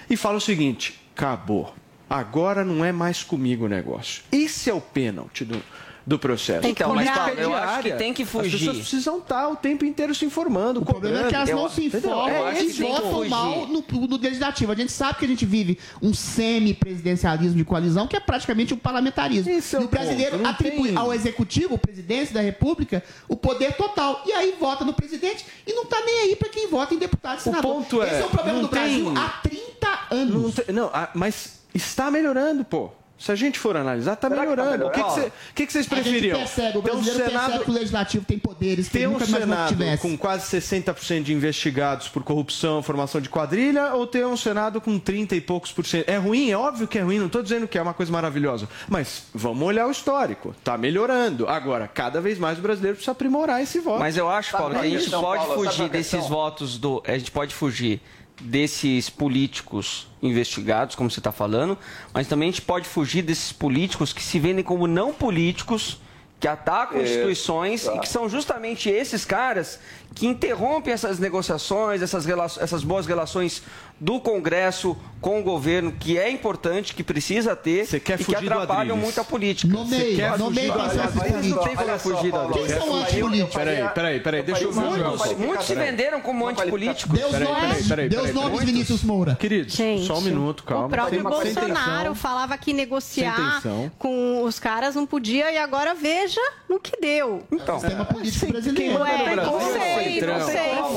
e fala o seguinte: acabou. Agora não é mais comigo o negócio. Esse é o pênalti do, do processo. Tem que Então, mas. Paulo, eu acho que tem que As fugir. pessoas precisam estar o tempo inteiro se informando. O problema é que elas Eu- não se informam acho e votam mal no, no legislativo. A gente sabe que a gente vive um semi-presidencialismo de coalizão, que é praticamente um parlamentarismo. Esse é e o o brasileiro ponto, não atribui tem- ao executivo, o presidente da república, o poder total. E aí vota no presidente e não tá nem aí pra quem vota em deputado e senador. ponto é, Esse é o problema não do Brasil tem- há 30 Não, anos. não, ah, mas está melhorando, pô. Se a gente for analisar, está tá melhorando. o que, que, cê- o que que vocês A gente preferiam? percebe, o Ter um Senado, que o legislativo tem poderes que ter um Senado com quase 60% de investigados por corrupção, formação de quadrilha, ou ter um Senado com 30 e poucos por cento? É ruim? É óbvio que é ruim, não estou dizendo que é uma coisa maravilhosa. Mas vamos olhar o histórico. Está melhorando. Agora, cada vez mais o brasileiro precisa aprimorar esse voto. Mas eu acho, Paulo, que a gente pode fugir desses votos do. A gente pode fugir desses políticos investigados, como você está falando, mas também a gente pode fugir desses políticos que se vendem como não políticos, que atacam Isso, instituições tá. e que são justamente esses caras que interrompem essas negociações, essas, essas boas relações do Congresso com o governo, que é importante, que precisa ter e que atrapalham muito a política. Nomeie fugir quem são esses Mas não políticos. tem como fugir da Quem são antipolíticos? Peraí, peraí, peraí, deixa eu ver Muitos, muitos se venderam como antipolíticos. Deus Peraí, nomes, peraí, peraí, Deus peraí, nomes. Vinícius Moura. Queridos, Gente, só um minuto, calma. O próprio Bolsonaro falava que negociar com os caras não podia e agora veja no que deu. Então, Sistema político brasileiro. Ué, não é sei, não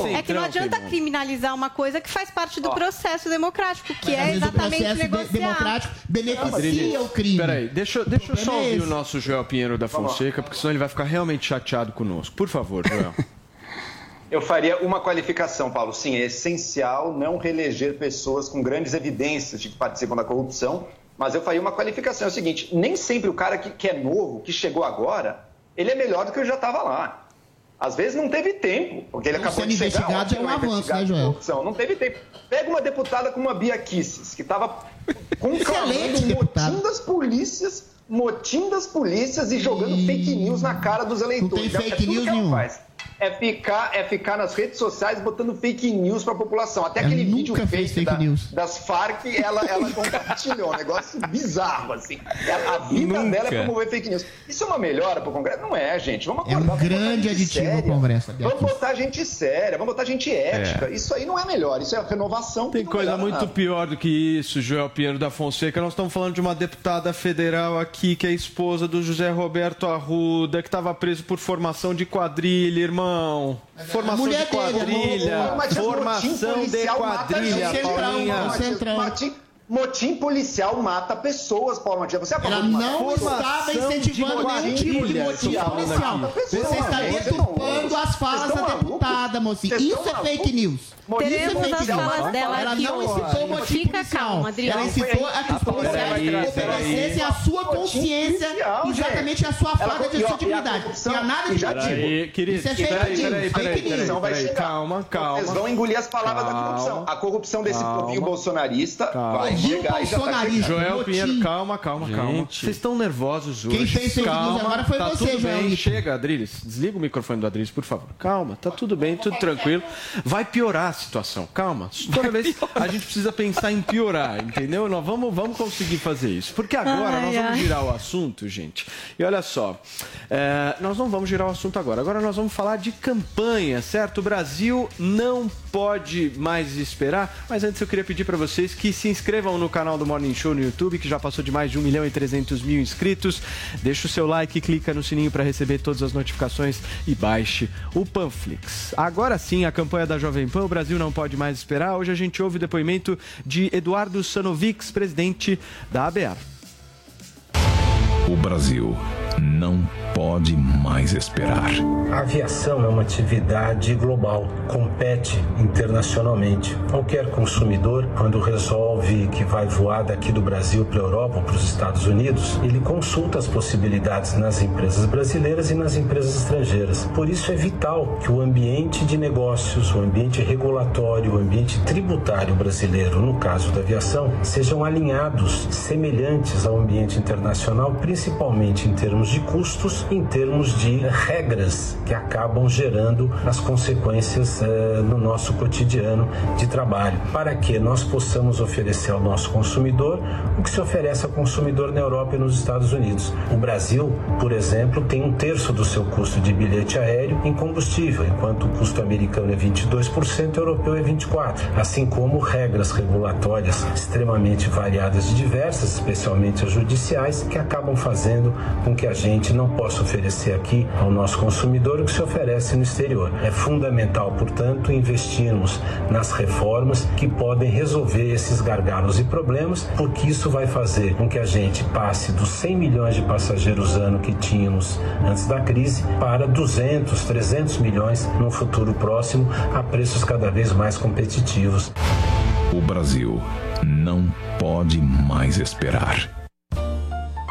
sei. É É que não adianta criminalizar uma coisa que faz parte do processo democrático, que Às é vezes o exatamente processo de- democrático beneficia o crime. Peraí, deixa, eu- deixa eu só é ouvir o nosso Joel Pinheiro da Fonseca, porque senão ele vai ficar realmente chateado conosco. Por favor, Joel. Eu faria uma qualificação, Paulo. Sim, é essencial não reeleger pessoas com grandes evidências de que participam da corrupção, mas eu faria uma qualificação. É o seguinte: nem sempre o cara que, que é novo, que chegou agora, ele é melhor do que eu já estava lá. Às vezes não teve tempo, porque ele Então, acabou de chegar. investigado é um ótimo, avanço, né, Joel? corrupção. Não teve tempo. Pega uma deputada como a Bia Kisses, que estava conclamando motim das polícias, motim das polícias e jogando fake news na cara dos eleitores. tem É fake tudo news nenhum. faz. É ficar, é ficar nas redes sociais botando fake news para a população. Até Ela aquele vídeo fake, fake da- news. das Farc, ela, ela compartilhou. Um negócio bizarro, assim. Ela- A vida Nunca. dela é promover fake news. Isso é uma melhora para o Congresso? Não é, gente. Vamos É um acordar. vamos botar grande gente aditivo ao séria. Congresso, Bia Vamos botar gente séria, vamos botar gente ética. Isso aí não é melhor. Isso é renovação. Tem coisa muito nada. pior do que isso, Joel Pinheiro da Fonseca. Nós estamos falando de uma deputada federal aqui, que é esposa do José Roberto Arruda, que estava preso por formação de quadrilha, irmão. Formação mulher de dele, quadrilha. Mas motim Formação de policial mata quadrilha, Paulinha. Motim, motim policial mata pessoas, Paulo Matias. Você é Ela não estava incentivando nenhum tipo de motim policial. Você está deturpando as falas da deputada, mocinha. Isso é fake news. Teremos é as falas dela Ela aqui não incitou Fica calma, Adriano. Ela incitou a que os policiais obedecessem a sua consciência policial, exatamente a sua falta de e, e dignidade. corrupção, Tem nada e de motivo. querido. Isso é fake news, fake Não. Calma, calma. Vocês vão engolir as palavras da corrupção. A corrupção desse povinho bolsonarista vai chegar e já tá. Joel. Pinheiro, calma, calma, calma. Gente. Vocês estão nervosos hoje. Quem fez fake news calma, agora foi tá você, tudo Joel. Chega, Adriles. Desliga o microfone do Adriles, por favor. Calma, tá tudo bem, tudo tranquilo. Vai piorar situação. Calma. Toda vez a gente precisa pensar em piorar, entendeu? Nós vamos, vamos conseguir fazer isso. Porque agora Ai, nós vamos ai. girar o assunto, gente. E olha só, é, nós não vamos girar o assunto agora. Agora nós vamos falar de campanha, certo? O Brasil não pode mais esperar. Mas antes eu queria pedir para vocês que se inscrevam no canal do Morning Show no YouTube, que já passou de mais de 1 milhão e 300 mil inscritos. Deixa o seu like, clica no sininho para receber todas as notificações e baixe o Panflix. Agora sim, a campanha da Jovem Pan, o Brasil não pode mais esperar. Hoje a gente ouve o depoimento de Eduardo Sanovics, presidente da ABA. O Brasil não pode mais esperar. A aviação é uma atividade global, compete internacionalmente. Qualquer consumidor, quando resolve que vai voar daqui do Brasil para a Europa ou para os Estados Unidos, ele consulta as possibilidades nas empresas brasileiras e nas empresas estrangeiras. Por isso é vital que o ambiente de negócios, o ambiente regulatório, o ambiente tributário brasileiro, no caso da aviação, sejam alinhados, semelhantes ao ambiente internacional, principalmente em termos de custos, em termos de regras que acabam gerando as consequências eh, no nosso cotidiano de trabalho, para que nós possamos oferecer ao nosso consumidor o que se oferece ao consumidor na Europa e nos Estados Unidos. O Brasil, por exemplo, tem um terço do seu custo de bilhete aéreo em combustível, enquanto o custo americano é 22%, o europeu é 24%, assim como regras regulatórias extremamente variadas e diversas, especialmente as judiciais, que acabam fazendo com que a gente não possa oferecer aqui ao nosso consumidor o que se oferece no exterior. É fundamental, portanto, investirmos nas reformas que podem resolver esses gargalos e problemas, porque isso vai fazer com que a gente passe dos 100 milhões de passageiros ano que tínhamos antes da crise para 200, 300 milhões no futuro próximo, a preços cada vez mais competitivos. O Brasil não pode mais esperar.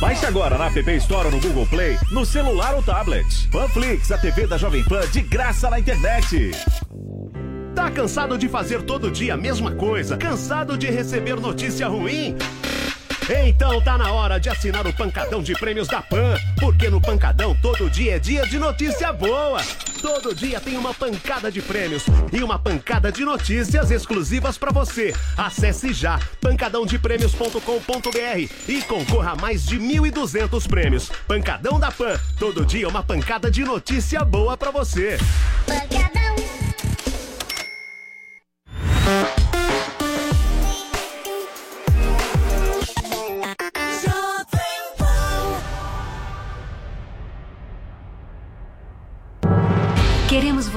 Baixe agora na App Store ou no Google Play, no celular ou tablet. Panflix, a TV da Jovem Pan de graça na internet. Tá cansado de fazer todo dia a mesma coisa? Cansado de receber notícia ruim? Então tá na hora de assinar o Pancadão de Prêmios da Pan, porque no Pancadão todo dia é dia de notícia boa. Todo dia tem uma pancada de prêmios e uma pancada de notícias exclusivas pra você. Acesse já pancadãodeprêmios.com.br e concorra a mais de 1.200 prêmios. Pancadão da Pan, todo dia uma pancada de notícia boa pra você. Queremos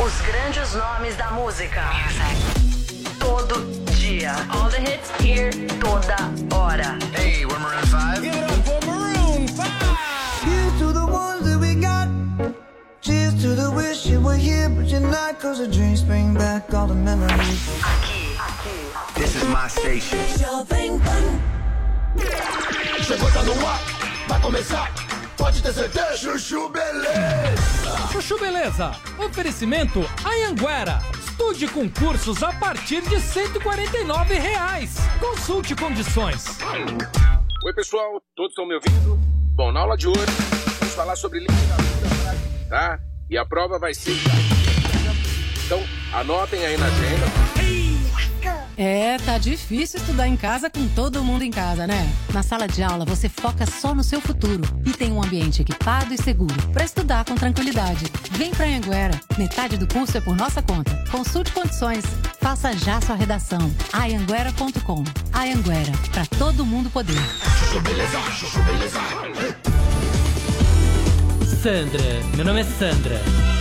Os grandes nomes da música. Todo dia. All the hits here. Toda hora. Hey, we're Maroon 5. Give it up for Maroon 5. Here's to the ones that we got. Cheers to the wish you were here, but you're not. Cause the dreams bring back all the memories. This is my station. Jovem Pan. Chegou, tá no ar. Vai começar. Pode ter certeza. Chuchu Beleza. Chuchu Beleza. Oferecimento Anhanguera. Estude concursos a partir de 149 reais. Consulte condições. Oi, pessoal, todos estão me ouvindo? Bom, na aula de hoje, vamos falar sobre literatura, tá? E a prova vai ser. Então, anotem aí na agenda. É, tá difícil estudar em casa com todo mundo em casa, né? Na sala de aula você foca só no seu futuro e tem um ambiente equipado e seguro para estudar com tranquilidade. Vem pra Anguera. Metade do curso é por nossa conta. Consulte condições. Faça já sua redação. Ayanguera.com. Ayanguera, para todo mundo poder. Sandra, meu nome é Sandra.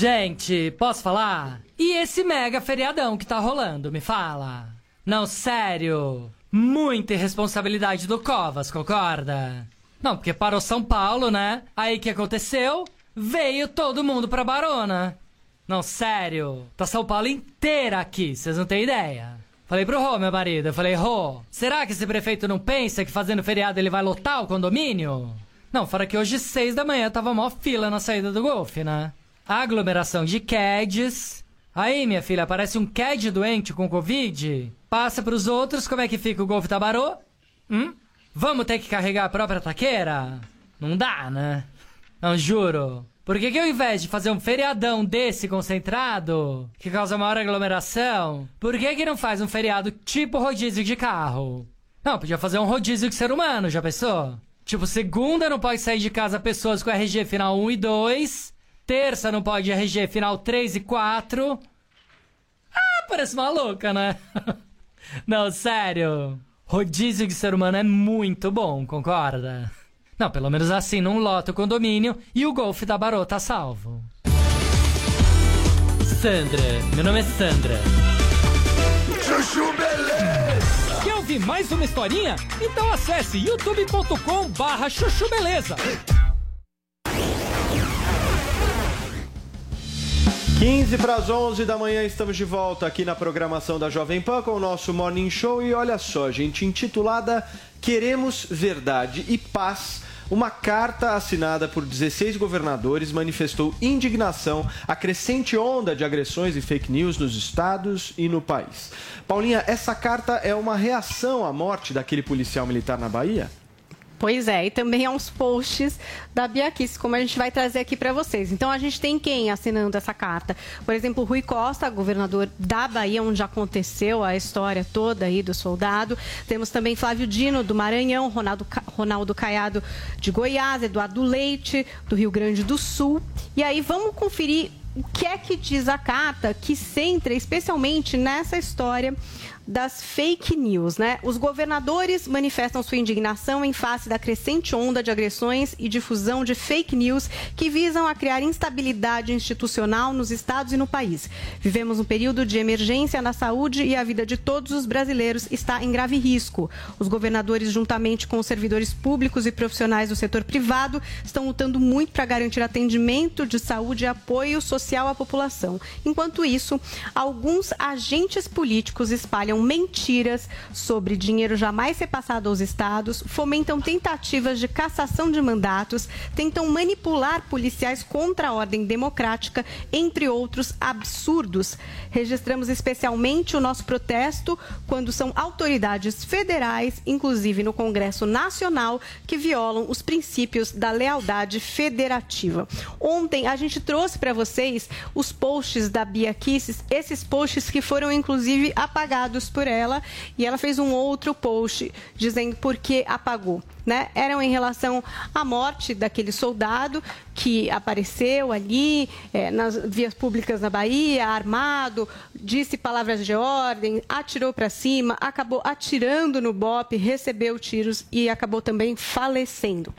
Gente, posso falar? E esse mega feriadão que tá rolando, me fala? Não, sério. Muita irresponsabilidade do Covas, concorda? Não, porque parou São Paulo, né? Aí que aconteceu? Veio todo mundo pra Barona. Não, sério. Tá São Paulo inteira aqui, vocês não têm ideia. Falei pro Rô, meu marido, eu falei, Rô, será que esse prefeito não pensa que fazendo feriado ele vai lotar o condomínio? Não, fora que hoje, seis da manhã, tava mó fila na saída do golfe, né? Aglomeração de CADs, Aí, minha filha, parece um CAD doente com Covid. Passa pros outros como é que fica o Golf Tabarô? Hum? Vamos ter que carregar a própria taqueira? Não dá, né? Não, juro. Por que, que ao invés de fazer um feriadão desse concentrado, que causa maior aglomeração, por que, que não faz um feriado tipo rodízio de carro? Não, podia fazer um rodízio de ser humano, já pensou? Tipo, segunda não pode sair de casa pessoas com RG final 1 e 2, terça não pode RG final 3 e 4. Ah, parece maluca, né? não, sério. Rodízio de ser humano é muito bom, concorda? Não, pelo menos assim não lota o condomínio e o golfe da Barô tá salvo. Sandra, meu nome é Sandra. Chuchu Beleza! Quer ouvir mais uma historinha? Então acesse youtube.com barra chuchu beleza. 15 para as 11 da manhã, estamos de volta aqui na programação da Jovem Pan com o nosso Morning Show. E olha só, gente, intitulada Queremos Verdade e Paz. Uma carta assinada por 16 governadores manifestou indignação à crescente onda de agressões e fake news nos estados e no país. Paulinha, essa carta é uma reação à morte daquele policial militar na Bahia? Pois é, e também aos posts da Bia Kiss, como a gente vai trazer aqui para vocês. Então a gente tem quem assinando essa carta? Por exemplo, Rui Costa, governador da Bahia, onde aconteceu a história toda aí do soldado. Temos também Flávio Dino, do Maranhão, Ronaldo, Ronaldo Caiado, de Goiás, Eduardo Leite, do Rio Grande do Sul. E aí vamos conferir o que é que diz a carta que centra especialmente nessa história das fake news, né? Os governadores manifestam sua indignação em face da crescente onda de agressões e difusão de fake news que visam a criar instabilidade institucional nos estados e no país. Vivemos um período de emergência na saúde e a vida de todos os brasileiros está em grave risco. Os governadores, juntamente com os servidores públicos e profissionais do setor privado, estão lutando muito para garantir atendimento de saúde e apoio social à população. Enquanto isso, alguns agentes políticos espalham mentiras sobre dinheiro jamais repassado aos estados, fomentam tentativas de cassação de mandatos, tentam manipular policiais contra a ordem democrática, entre outros absurdos. Registramos especialmente o nosso protesto quando são autoridades federais, inclusive no Congresso Nacional, que violam os princípios da lealdade federativa. Ontem a gente trouxe para vocês os posts da Bia Kisses, esses posts que foram inclusive apagados por ela e ela fez um outro post dizendo por que apagou. Né? Eram em relação à morte daquele soldado que apareceu ali é, nas vias públicas na Bahia, armado, disse palavras de ordem, atirou para cima, acabou atirando no bope, recebeu tiros e acabou também falecendo.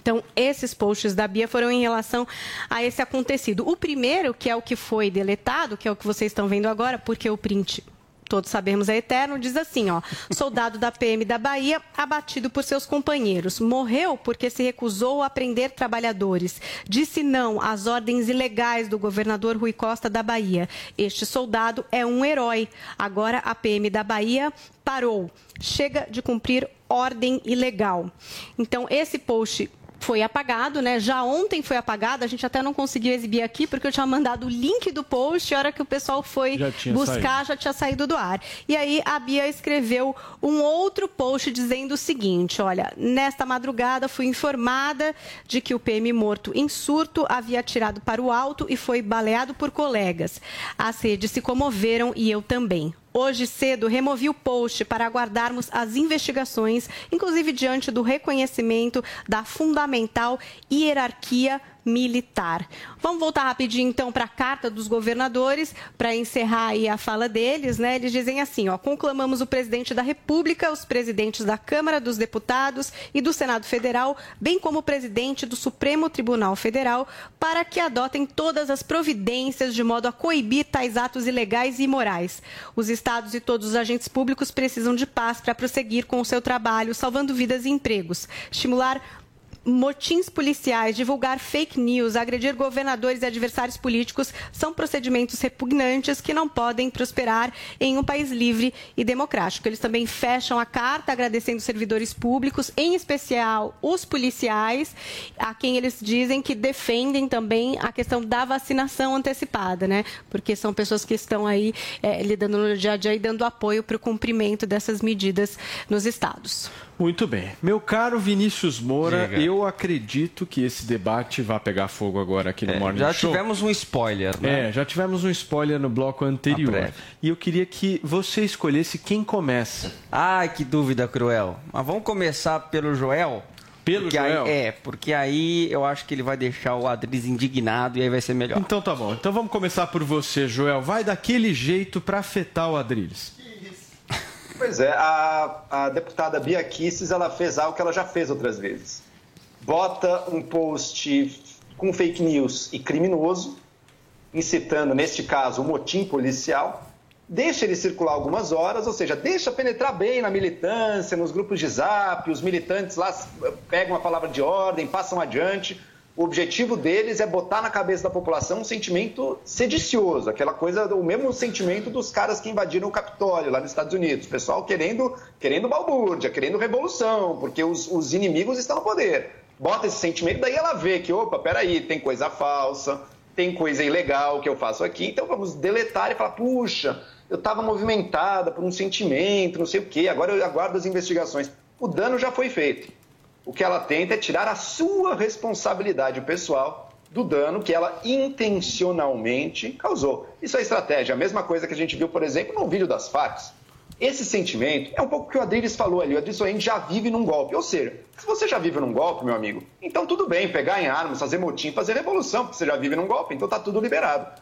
Então, esses posts da Bia foram em relação a esse acontecido. O primeiro, que é o que foi deletado, que é o que vocês estão vendo agora, porque o print todos sabemos é eterno, diz assim, ó: soldado da PM da Bahia abatido por seus companheiros, morreu porque se recusou a prender trabalhadores. Disse não às ordens ilegais do governador Rui Costa da Bahia. Este soldado é um herói. Agora a PM da Bahia parou. Chega de cumprir ordem ilegal. Então esse post foi apagado, né? Já ontem foi apagado, a gente até não conseguiu exibir aqui porque eu tinha mandado o link do post, a hora que o pessoal foi Já buscar saído. já tinha saído do ar. E aí a Bia escreveu um outro post dizendo o seguinte: olha, nesta madrugada fui informada de que o PM morto em surto havia atirado para o alto e foi baleado por colegas. As redes se comoveram e eu também. Hoje cedo, removi o post para aguardarmos as investigações, inclusive diante do reconhecimento da fundamental hierarquia militar. Vamos voltar rapidinho então para a carta dos governadores para encerrar aí a fala deles, né? Eles dizem assim, ó: "Conclamamos o presidente da República, os presidentes da Câmara dos Deputados e do Senado Federal, bem como o presidente do Supremo Tribunal Federal, para que adotem todas as providências de modo a coibir tais atos ilegais e imorais. Os estados e todos os agentes públicos precisam de paz para prosseguir com o seu trabalho, salvando vidas e empregos, estimular motins policiais, divulgar fake news, agredir governadores e adversários políticos são procedimentos repugnantes que não podem prosperar em um país livre e democrático. Eles também fecham a carta agradecendo servidores públicos, em especial os policiais, a quem eles dizem que defendem também a questão da vacinação antecipada, né? Porque são pessoas que estão aí eh, lidando no dia a dia e dando apoio para o cumprimento dessas medidas nos estados. Muito bem. Meu caro Vinícius Moura, Diga. eu acredito que esse debate vai pegar fogo agora aqui no Morning É, Já Show. tivemos um spoiler, né? É, já tivemos um spoiler no bloco anterior. E eu queria que você escolhesse quem começa. Ai, que dúvida cruel. Mas vamos começar pelo Joel? Pelo Porque Joel? Aí, é, porque aí eu acho que ele vai deixar o Adriz indignado e aí vai ser melhor. Então tá bom. Então vamos começar por você, Joel. Vai daquele jeito para afetar o Adriles. Pois é, a, a deputada Bia Kicis, ela fez algo que ela já fez outras vezes. Bota um post com fake news e criminoso, incitando, neste caso, o motim policial, deixa ele circular algumas horas, ou seja, deixa penetrar bem na militância, nos grupos de zap, os militantes lá pegam a palavra de ordem, passam adiante. O objetivo deles é botar na cabeça da população um sentimento sedicioso, aquela coisa, o mesmo sentimento dos caras que invadiram o Capitólio lá nos Estados Unidos. O pessoal querendo, querendo balbúrdia, querendo revolução, porque os, os inimigos estão no poder. Bota esse sentimento, daí ela vê que, opa, peraí, tem coisa falsa, tem coisa ilegal que eu faço aqui, então vamos deletar e falar, puxa, eu estava movimentada por um sentimento, não sei o quê, agora eu aguardo as investigações. O dano já foi feito. O que ela tenta é tirar a sua responsabilidade pessoal do dano que ela intencionalmente causou. Isso é estratégia. A mesma coisa que a gente viu, por exemplo, no vídeo das Farcs. Esse sentimento é um pouco o que o Adriles falou ali. O Adriles Soen já vive num golpe. Ou seja, se você já vive num golpe, meu amigo, então tudo bem pegar em armas, fazer motim, fazer revolução, porque você já vive num golpe, então tá tudo liberado.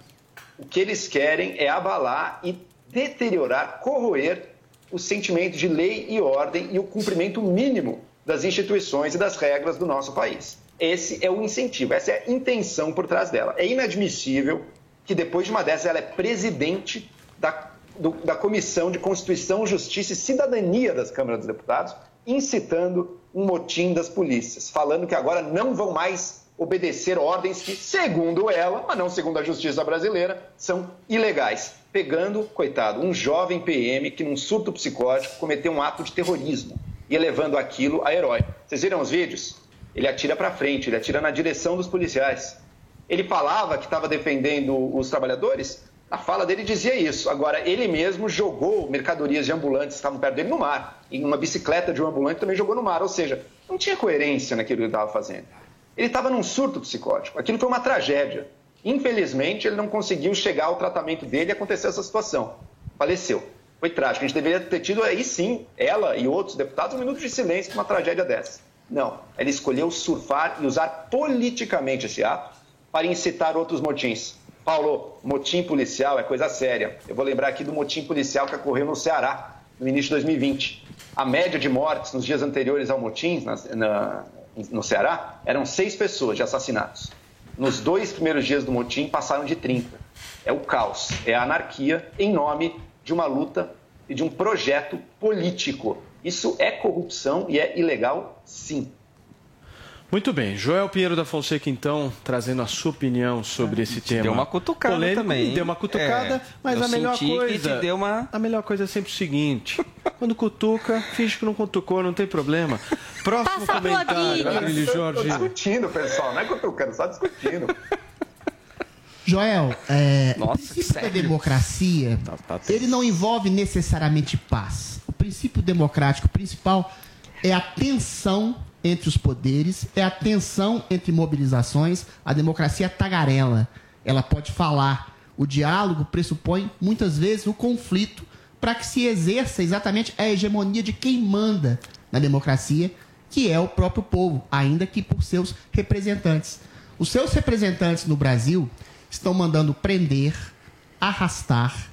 O que eles querem é abalar e deteriorar, corroer o sentimento de lei e ordem e o cumprimento mínimo das instituições e das regras do nosso país. Esse é o incentivo, essa é a intenção por trás dela. É inadmissível que depois de uma dessas ela é presidente da, do- da Comissão de Constituição, Justiça e Cidadania das Câmaras dos Deputados, incitando um motim das polícias, falando que agora não vão mais obedecer ordens que, segundo ela, mas não segundo a justiça brasileira, são ilegais. Pegando, coitado, um jovem PM que, num surto psicótico, cometeu um ato de terrorismo e elevando aquilo a herói. Vocês viram os vídeos? Ele atira para frente, ele atira na direção dos policiais. Ele falava que estava defendendo os trabalhadores, a fala dele dizia isso. Agora, ele mesmo jogou mercadorias de ambulantes que estavam perto dele no mar. E uma bicicleta de um ambulante também jogou no mar. Ou seja, não tinha coerência naquilo que ele estava fazendo. Ele estava num surto psicótico. Aquilo foi uma tragédia. Infelizmente, ele não conseguiu chegar ao tratamento dele e aconteceu essa situação. Faleceu. Foi trágico. A gente deveria ter tido aí sim, ela e outros deputados, um minuto de silêncio para uma tragédia dessa. Não. Ele escolheu surfar e usar politicamente esse ato para incitar outros motins. Paulo, motim policial é coisa séria. Eu vou lembrar aqui do motim policial que ocorreu no Ceará, no início de 2020. A média de mortes nos dias anteriores ao motim na- na- no Ceará eram seis pessoas de assassinatos. Nos dois primeiros dias do motim passaram de 30. É o caos, é a anarquia em nome de uma luta e de um projeto político. Isso é corrupção e é ilegal, sim. Muito bem. Joel Pinheiro da Fonseca, então, trazendo a sua opinião sobre esse tema. deu uma cutucada polêmico, também? Deu uma cutucada, É, mas a melhor coisa. deu uma- A melhor coisa é sempre o seguinte: quando cutuca, finge que não cutucou, não tem problema. Próximo Passa a comentário, Jorge. discutindo, pessoal, não é querendo, só discutindo. Joel, é, Nossa, o princípio da sério? democracia, ele não envolve necessariamente paz. O princípio democrático principal é a tensão entre os poderes, é a tensão entre mobilizações. A democracia é tagarela, ela pode falar. O diálogo pressupõe muitas vezes o conflito para que se exerça exatamente a hegemonia de quem manda na democracia, que é o próprio povo, ainda que por seus representantes. Os seus representantes no Brasil estão mandando prender, arrastar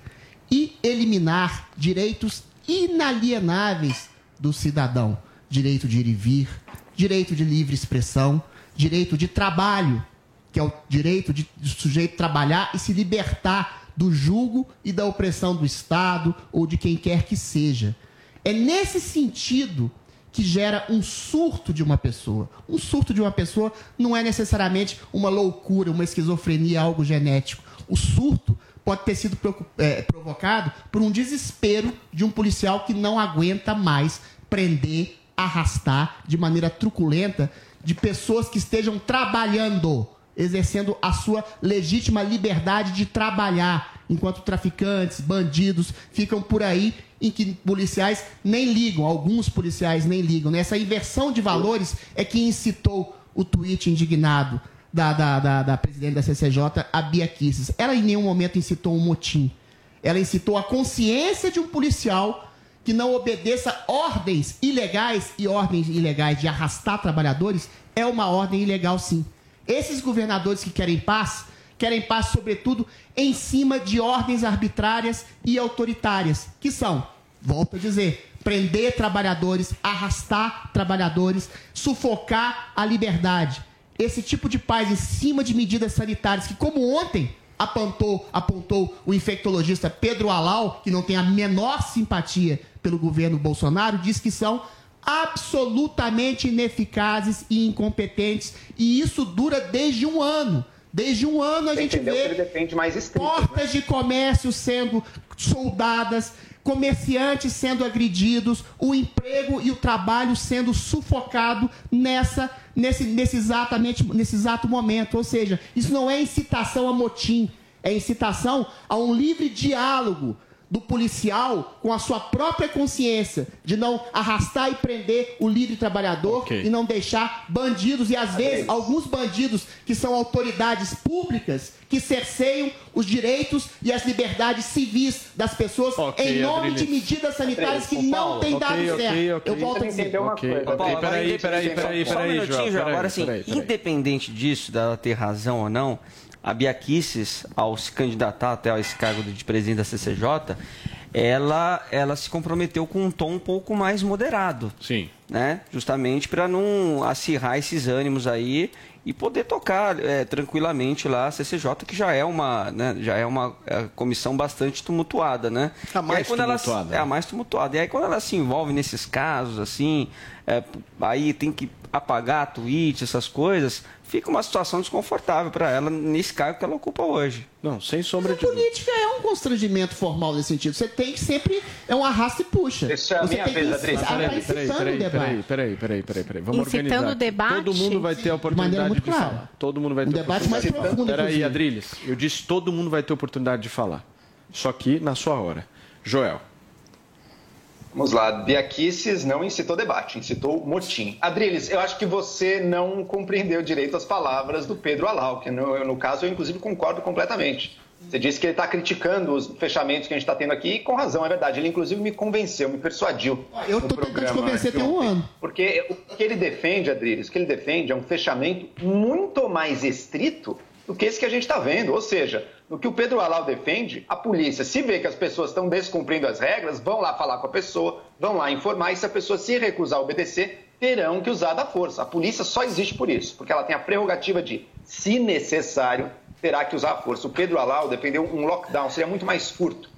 e eliminar direitos inalienáveis do cidadão: direito de ir e vir, direito de livre expressão, direito de trabalho, que é o direito de, do sujeito trabalhar e se libertar do jugo e da opressão do Estado ou de quem quer que seja. É nesse sentido que gera um surto de uma pessoa. Um surto de uma pessoa não é necessariamente uma loucura, uma esquizofrenia, algo genético. O surto pode ter sido é, provocado por um desespero de um policial que não aguenta mais prender, arrastar de maneira truculenta de pessoas que estejam trabalhando, exercendo a sua legítima liberdade de trabalhar, enquanto traficantes, bandidos ficam por aí em que policiais nem ligam, alguns policiais nem ligam. né? Essa inversão de valores é que incitou o tweet indignado da, da, da, da presidente da CCJ, a Bia Kicis. Ela em nenhum momento incitou um motim. Ela incitou a consciência de um policial que não obedeça ordens ilegais e ordens ilegais de arrastar trabalhadores é uma ordem ilegal sim. Esses governadores que querem paz, querem paz sobretudo em cima de ordens arbitrárias e autoritárias, que são, volto a dizer, prender trabalhadores, arrastar trabalhadores, sufocar a liberdade. Esse tipo de paz em cima de medidas sanitárias que, como ontem apontou, apontou o infectologista Pedro Alau, que não tem a menor simpatia pelo governo Bolsonaro, diz que são absolutamente ineficazes e incompetentes. E isso dura desde um ano. Desde um ano a Você gente vê defende mais estrito. portas de comércio sendo soldadas, comerciantes sendo agredidos, o emprego e o trabalho sendo sufocado nessa nesse, nesse exatamente nesse exato momento. Ou seja, isso não é incitação a motim, é incitação a um livre diálogo do policial com a sua própria consciência de não arrastar e prender o livre trabalhador e não deixar bandidos e às vezes alguns bandidos que são autoridades públicas que cerceiam os direitos e as liberdades civis das pessoas em nome de Adriles. medidas sanitárias que Ô, não Paulo, têm ok, dado ok, certo. Eu volto a dizer. Ok, Ô, ok, Paulo, peraí, peraí, peraí, peraí, João, Agora, assim, peraí, peraí. independente disso, dela ter razão ou não, a Bia Kicis, ao se candidatar até esse cargo de presidente da CCJ, ela, ela se comprometeu com um tom um pouco mais moderado. Sim. Né? Justamente para não acirrar esses ânimos aí e poder tocar é, tranquilamente lá a CCJ, que já é uma, né, já é uma é, comissão bastante tumultuada, né? A mais aí, quando ela- tumultuada. é a mais tumultuada. E aí quando ela se envolve nesses casos, assim, é, aí tem que apagar tweet, essas coisas, fica uma situação desconfortável para ela nesse cargo que ela ocupa hoje. Não, sem sombra A política é um constrangimento formal nesse sentido. Você tem que sempre. É um arrasta e puxa. Isso é a Você minha tem vez, Peraí, tá peraí, peraí, debate. peraí, peraí, peraí, peraí, peraí, vamos Incitando organizar. o debate? Todo mundo vai ter a De maneira oportunidade de clara. falar. Todo mundo vai Um ter debate mais oportunidade de falar. profundo, Peraí. Adriles, eu disse todo mundo vai ter oportunidade de falar. Só que na sua hora. Joel. Vamos lá, Biaquices não incitou debate, incitou motim. Adriles, eu acho que você não compreendeu direito as palavras do Pedro Alau, que no, no caso eu inclusive concordo completamente. Você disse que ele está criticando os fechamentos que a gente está tendo aqui, e com razão, é verdade. Ele inclusive me convenceu, me persuadiu. Eu tô tentando te convencer tem um ano. Porque o que ele defende, Adriles, o que ele defende é um fechamento muito mais estrito do que esse que a gente está vendo. Ou seja, no que o Pedro Alau defende, a polícia, se vê que as pessoas estão descumprindo as regras, vão lá falar com a pessoa, vão lá informar, e se a pessoa se recusar a obedecer, terão que usar da força. A polícia só existe por isso, porque ela tem a prerrogativa de, se necessário, terá que usar a força. O Pedro Alau defendeu um lockdown, seria muito mais curto.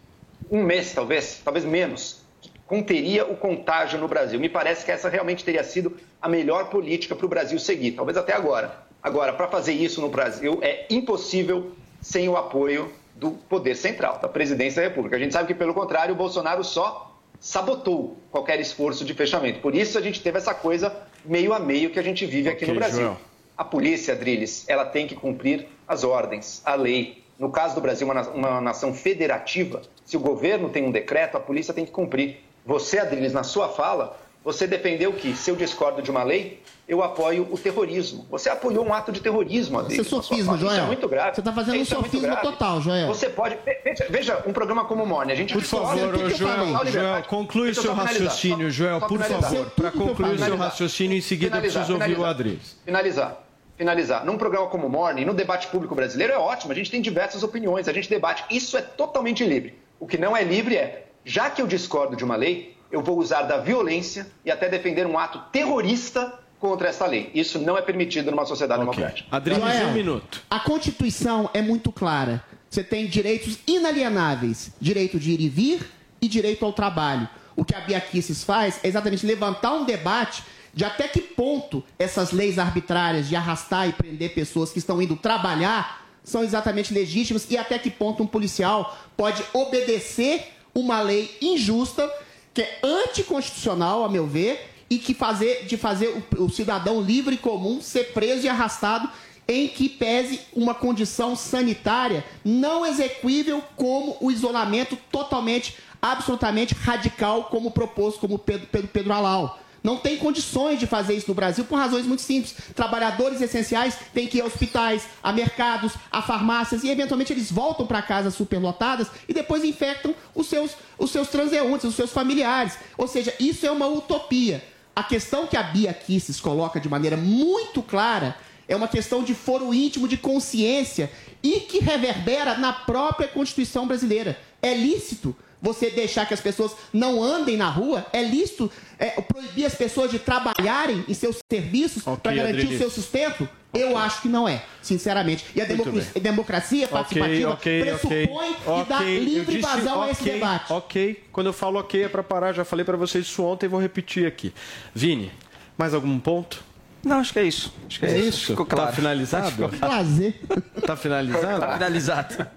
Um mês, talvez, talvez menos conteria o contágio no Brasil. Me parece que essa realmente teria sido a melhor política para o Brasil seguir, talvez até agora. Agora, para fazer isso no Brasil é impossível sem o apoio do poder central, da presidência da República. A gente sabe que, pelo contrário, o Bolsonaro só sabotou qualquer esforço de fechamento. Por isso a gente teve essa coisa meio a meio que a gente vive aqui Ok, no Brasil. Joel. A polícia, Driles, ela tem que cumprir as ordens, a lei. No caso do Brasil, uma, na- uma nação federativa, se o governo tem um decreto, a polícia tem que cumprir. Você, Adriles, na sua fala, você defendeu que, se eu discordo de uma lei, eu apoio o terrorismo. Você apoiou um ato de terrorismo, Adriles. Isso é sua sofisma, fala. Isso Joel. é muito grave. Você tá fazendo um Isso é muito sofisma grave. total, Joel. Você pode... ve- Veja, veja um programa como o Morning. A gente Por favor, Joel, Joel, liberdade. conclui seu raciocínio, Só- Joel, só por favor. Para concluir o seu raciocínio, em seguida eu Finalizar, preciso ouvir o finalizar. Adriles. Finalizar. Finalizar. Num programa como o Morning, no debate público brasileiro, é ótimo. A gente tem diversas opiniões, a gente debate. Isso é totalmente livre. O que não é livre é, já que eu discordo de uma lei, eu vou usar da violência e até defender um ato terrorista contra essa lei. Isso não é permitido numa sociedade democrática. Joel, um minuto. A Constituição é muito clara. Você tem direitos inalienáveis: direito de ir e vir e direito ao trabalho. o que a Bia Kicis faz é exatamente levantar um debate de até que ponto essas leis arbitrárias de arrastar e prender pessoas que estão indo trabalhar são exatamente legítimas e até que ponto um policial pode obedecer uma lei injusta que é anticonstitucional, a meu ver, e que fazer de fazer o, o cidadão livre e comum ser preso e arrastado em que pese uma condição sanitária não exequível como o isolamento totalmente, absolutamente radical, como proposto como Pedro, Pedro, Pedro Alau. Não tem condições de fazer isso no Brasil por razões muito simples. Trabalhadores essenciais têm que ir a hospitais, a mercados, a farmácias e eventualmente eles voltam para casa superlotadas e depois infectam os seus, os seus transeuntes, os seus familiares. Ou seja, isso é uma utopia. A questão que a Bia Kisses coloca de maneira muito clara é uma questão de foro íntimo, de consciência e que reverbera na própria Constituição brasileira. É lícito você deixar que as pessoas não andem na rua? É lícito é, proibir as pessoas de trabalharem em seus serviços Ok, para garantir o seu sustento? Eu acho que não é, sinceramente. E a democracia, bem. democracia participativa ok, ok, pressupõe que dá livre disse vazão a esse ok, debate. Ok, quando eu falo ok é para parar, já falei para vocês isso ontem e vou repetir aqui. Vini, mais algum ponto? Não, acho que é isso. Acho que é, É isso. isso? Ficou claro. Tá finalizado? Claro. Prazer. Tá finalizado? Tá finalizado.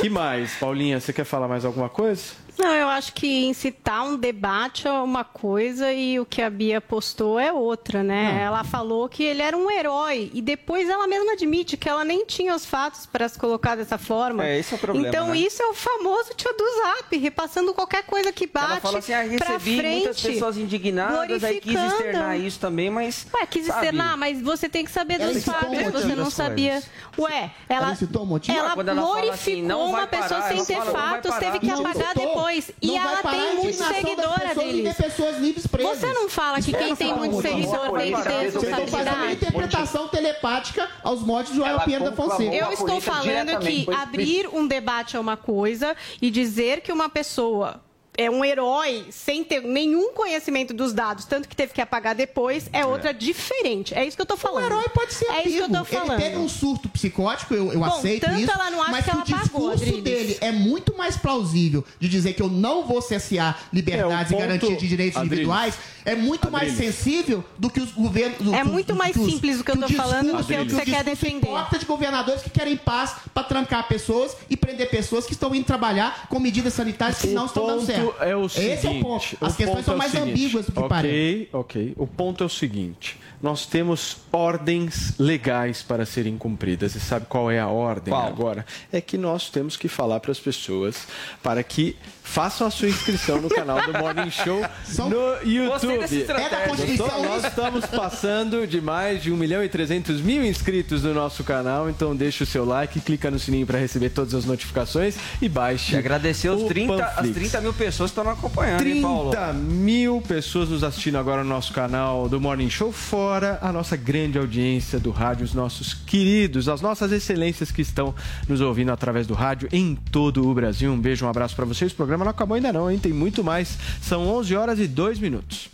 Que mais, Paulinha? Você quer falar mais alguma coisa? Não, eu acho que incitar um debate é uma coisa e o que a Bia postou é outra, né? Ela falou que ele era um herói e depois ela mesma admite que ela nem tinha os fatos para se colocar dessa forma. É, esse é o problema, Então né? isso é o famoso tio do Zap, repassando qualquer coisa que bate Ela fala assim, ah, recebi frente, muitas pessoas indignadas, aí quis externar isso também, mas... Ué, quis sabe? externar, mas você tem que saber Ela dos fatos, um você não sabia. coisas. Ué, ela, Ela citou o motivo? ela ela fala glorificou assim, não vai uma pessoa parar, sem ter fatos, teve que não apagar citou. depois. E ela tem muito seguidora deles. ver pessoas livres presas. Você não fala que quem tem muito seguidor tem que ter Vocês estão fazendo uma responsabilidade? interpretação telepática aos modos de Joel Pinheiro da Fonseca. Eu estou falando que abrir um debate é uma coisa e dizer que uma pessoa é um herói sem ter nenhum conhecimento dos dados, tanto que teve que apagar depois, é outra diferente. É isso que eu tô falando. O herói pode ser É isso que eu tô amigo. Ele falando. teve um surto psicótico, eu, eu Bom, aceito tanto isso. ela não acha mas que ela o discurso dele é muito mais plausível de dizer que eu não vou cessear liberdades É, o e garantia de direitos Adriles. individuais. É muito mais Adriles. sensível do que os governos. do- É do- muito mais os- simples o que eu tô o falando do que o que você quer defender. hipócrita de governadores que querem paz para trancar pessoas e prender pessoas que estão indo trabalhar com medidas sanitárias que não estão dando ponto certo. É o seguinte, Esse é o ponto. As o questões ponto são é mais seguinte. ambíguas do que Ok, parece. ok. O ponto é o seguinte: nós temos ordens legais para serem cumpridas. E sabe qual é a ordem Qual? agora? É que nós temos que falar para as pessoas para que façam a sua inscrição no canal do Morning Show no YouTube. dessa estratégia. É da Constituição Então, nós estamos passando de mais de 1 milhão e 300 mil inscritos no nosso canal, então deixa o seu like, clica no sininho para receber todas as notificações e baixe. E agradecer os o 30, as Panflix. 30 mil pessoas que estão acompanhando, hein, Paulo? 30 mil pessoas nos assistindo agora no nosso canal do Morning Show, fora a nossa grande audiência do rádio, os nossos queridos, as nossas excelências que estão nos ouvindo através do rádio em todo o Brasil. Um beijo, um abraço para vocês. O programa não acabou ainda não, hein? Tem muito mais. São 11 horas e 2 minutos.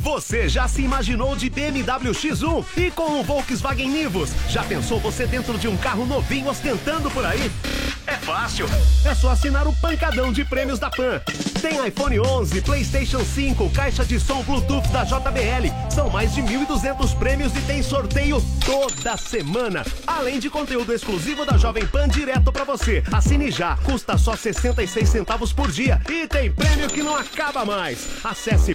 Você já se imaginou de BMW X1 e com o Volkswagen Nivus? Já pensou você dentro de um carro novinho ostentando por aí? É fácil. É só assinar o pancadão de prêmios da Pan. Tem iPhone 11, PlayStation 5, caixa de som Bluetooth da JBL. São mais de 1.200 prêmios e tem sorteio toda semana. Além de conteúdo exclusivo da Jovem Pan direto pra você. Assine já, custa só 66 centavos por dia e tem prêmio que não acaba mais. Acesse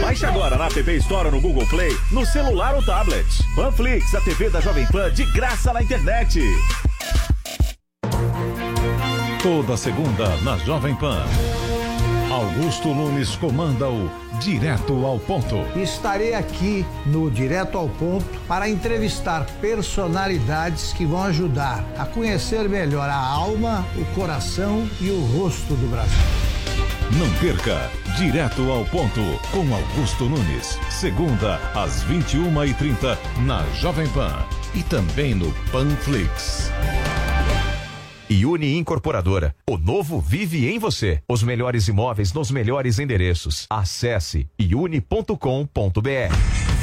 Baixe agora na TV Store ou no Google Play, no celular ou tablet. Panflix, a TV da Jovem Pan de graça na internet. Toda segunda na Jovem Pan. Augusto Nunes comanda o Direto ao Ponto. Estarei aqui no Direto ao Ponto para entrevistar personalidades que vão ajudar a conhecer melhor a alma, o coração e o rosto do Brasil. Não perca, direto ao ponto, com Augusto Nunes. Segunda, às 21h30, na Jovem Pan. E também no Panflix. Uni Incorporadora. O novo vive em você. Os melhores imóveis nos melhores endereços. Acesse iuni.com.br.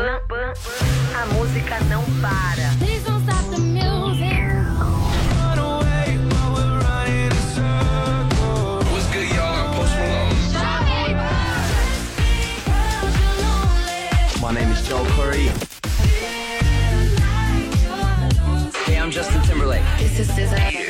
Na Pan, a música não para. Please don't stop the music. What's good, y'all? I'm Post Malone. My name is Joel Curry. Hey, I'm Justin Timberlake. This is A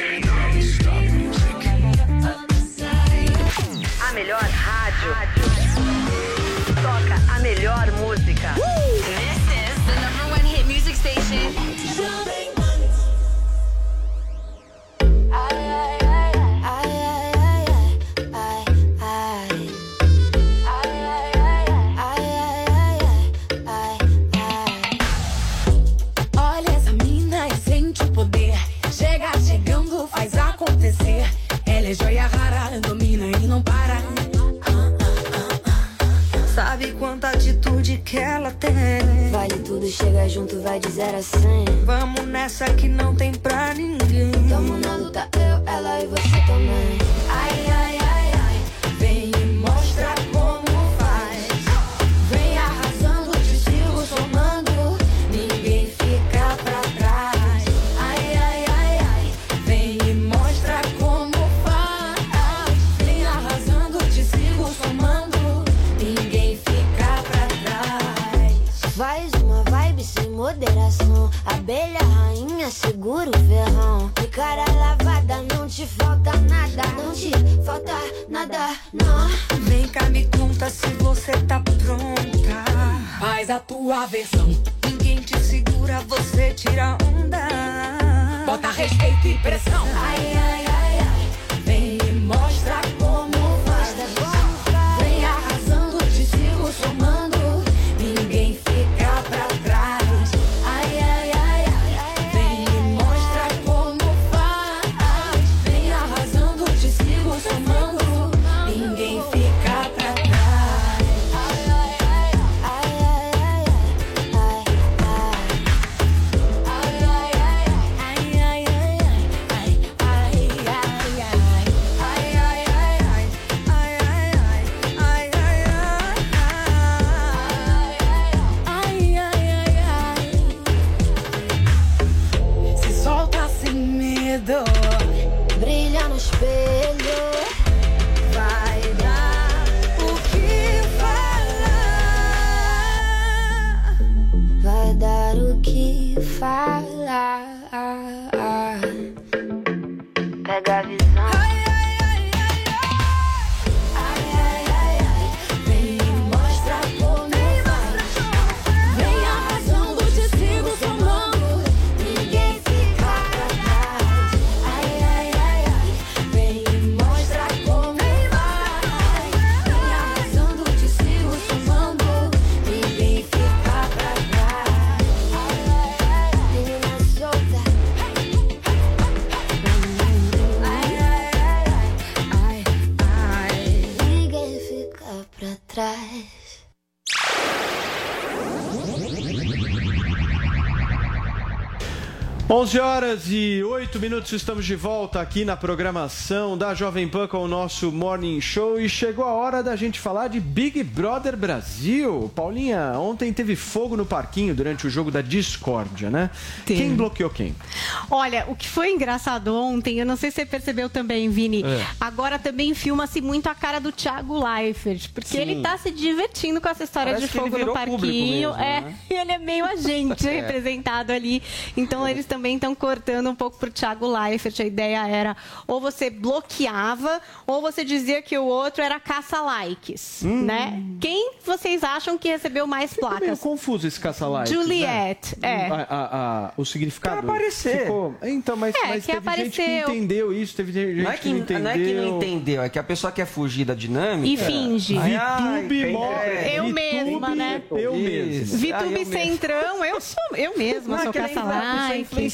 chega junto, vai de 0 a 100. Vamos nessa que não tem pra ninguém. Tamo na luta, eu, ela e você também. Ai, ai, ai, ai. Cá, me conta se você tá pronta. Faz a tua versão. Ninguém te segura, você tira onda. Bota respeito e pressão. Ai, ai, ai, ai. Que falar. Pega a visão. 11 horas e 8 minutos, estamos de volta aqui na programação da Jovem Pan com o nosso Morning Show e chegou a hora da gente falar de Big Brother Brasil. Paulinha, ontem teve fogo no parquinho durante o jogo da discórdia, né? Quem bloqueou quem? Olha, o que foi engraçado ontem, eu não sei se você percebeu também, Vini, É. agora também filma-se muito a cara do Thiago Leifert, porque Sim. ele tá se divertindo com essa história Parece de que ele fogo no parquinho. mesmo, é, né? e ele é meio agente É. representado ali. Então eles também estão cortando um pouco pro Thiago Leifert. A ideia era ou você bloqueava, ou você dizia que o outro era caça-likes, Hum. né? Quem vocês acham que recebeu mais Ficou meio placas? confuso esse caça-like. Juliette, é. A- a- a- o significado. Quer aparecer. Ficou... Então, mas, É, mas que teve gente que apareceu. entendeu isso, teve gente Não é, que, não entendeu. não é que não entendeu, é que a pessoa quer fugir da dinâmica. E finge. Ai, ai, VTube é? Eu VTube, mesma, né? Eu mesmo. Isso. Ah, mesmo. Centrão, eu sou eu mesma, Não, é sou que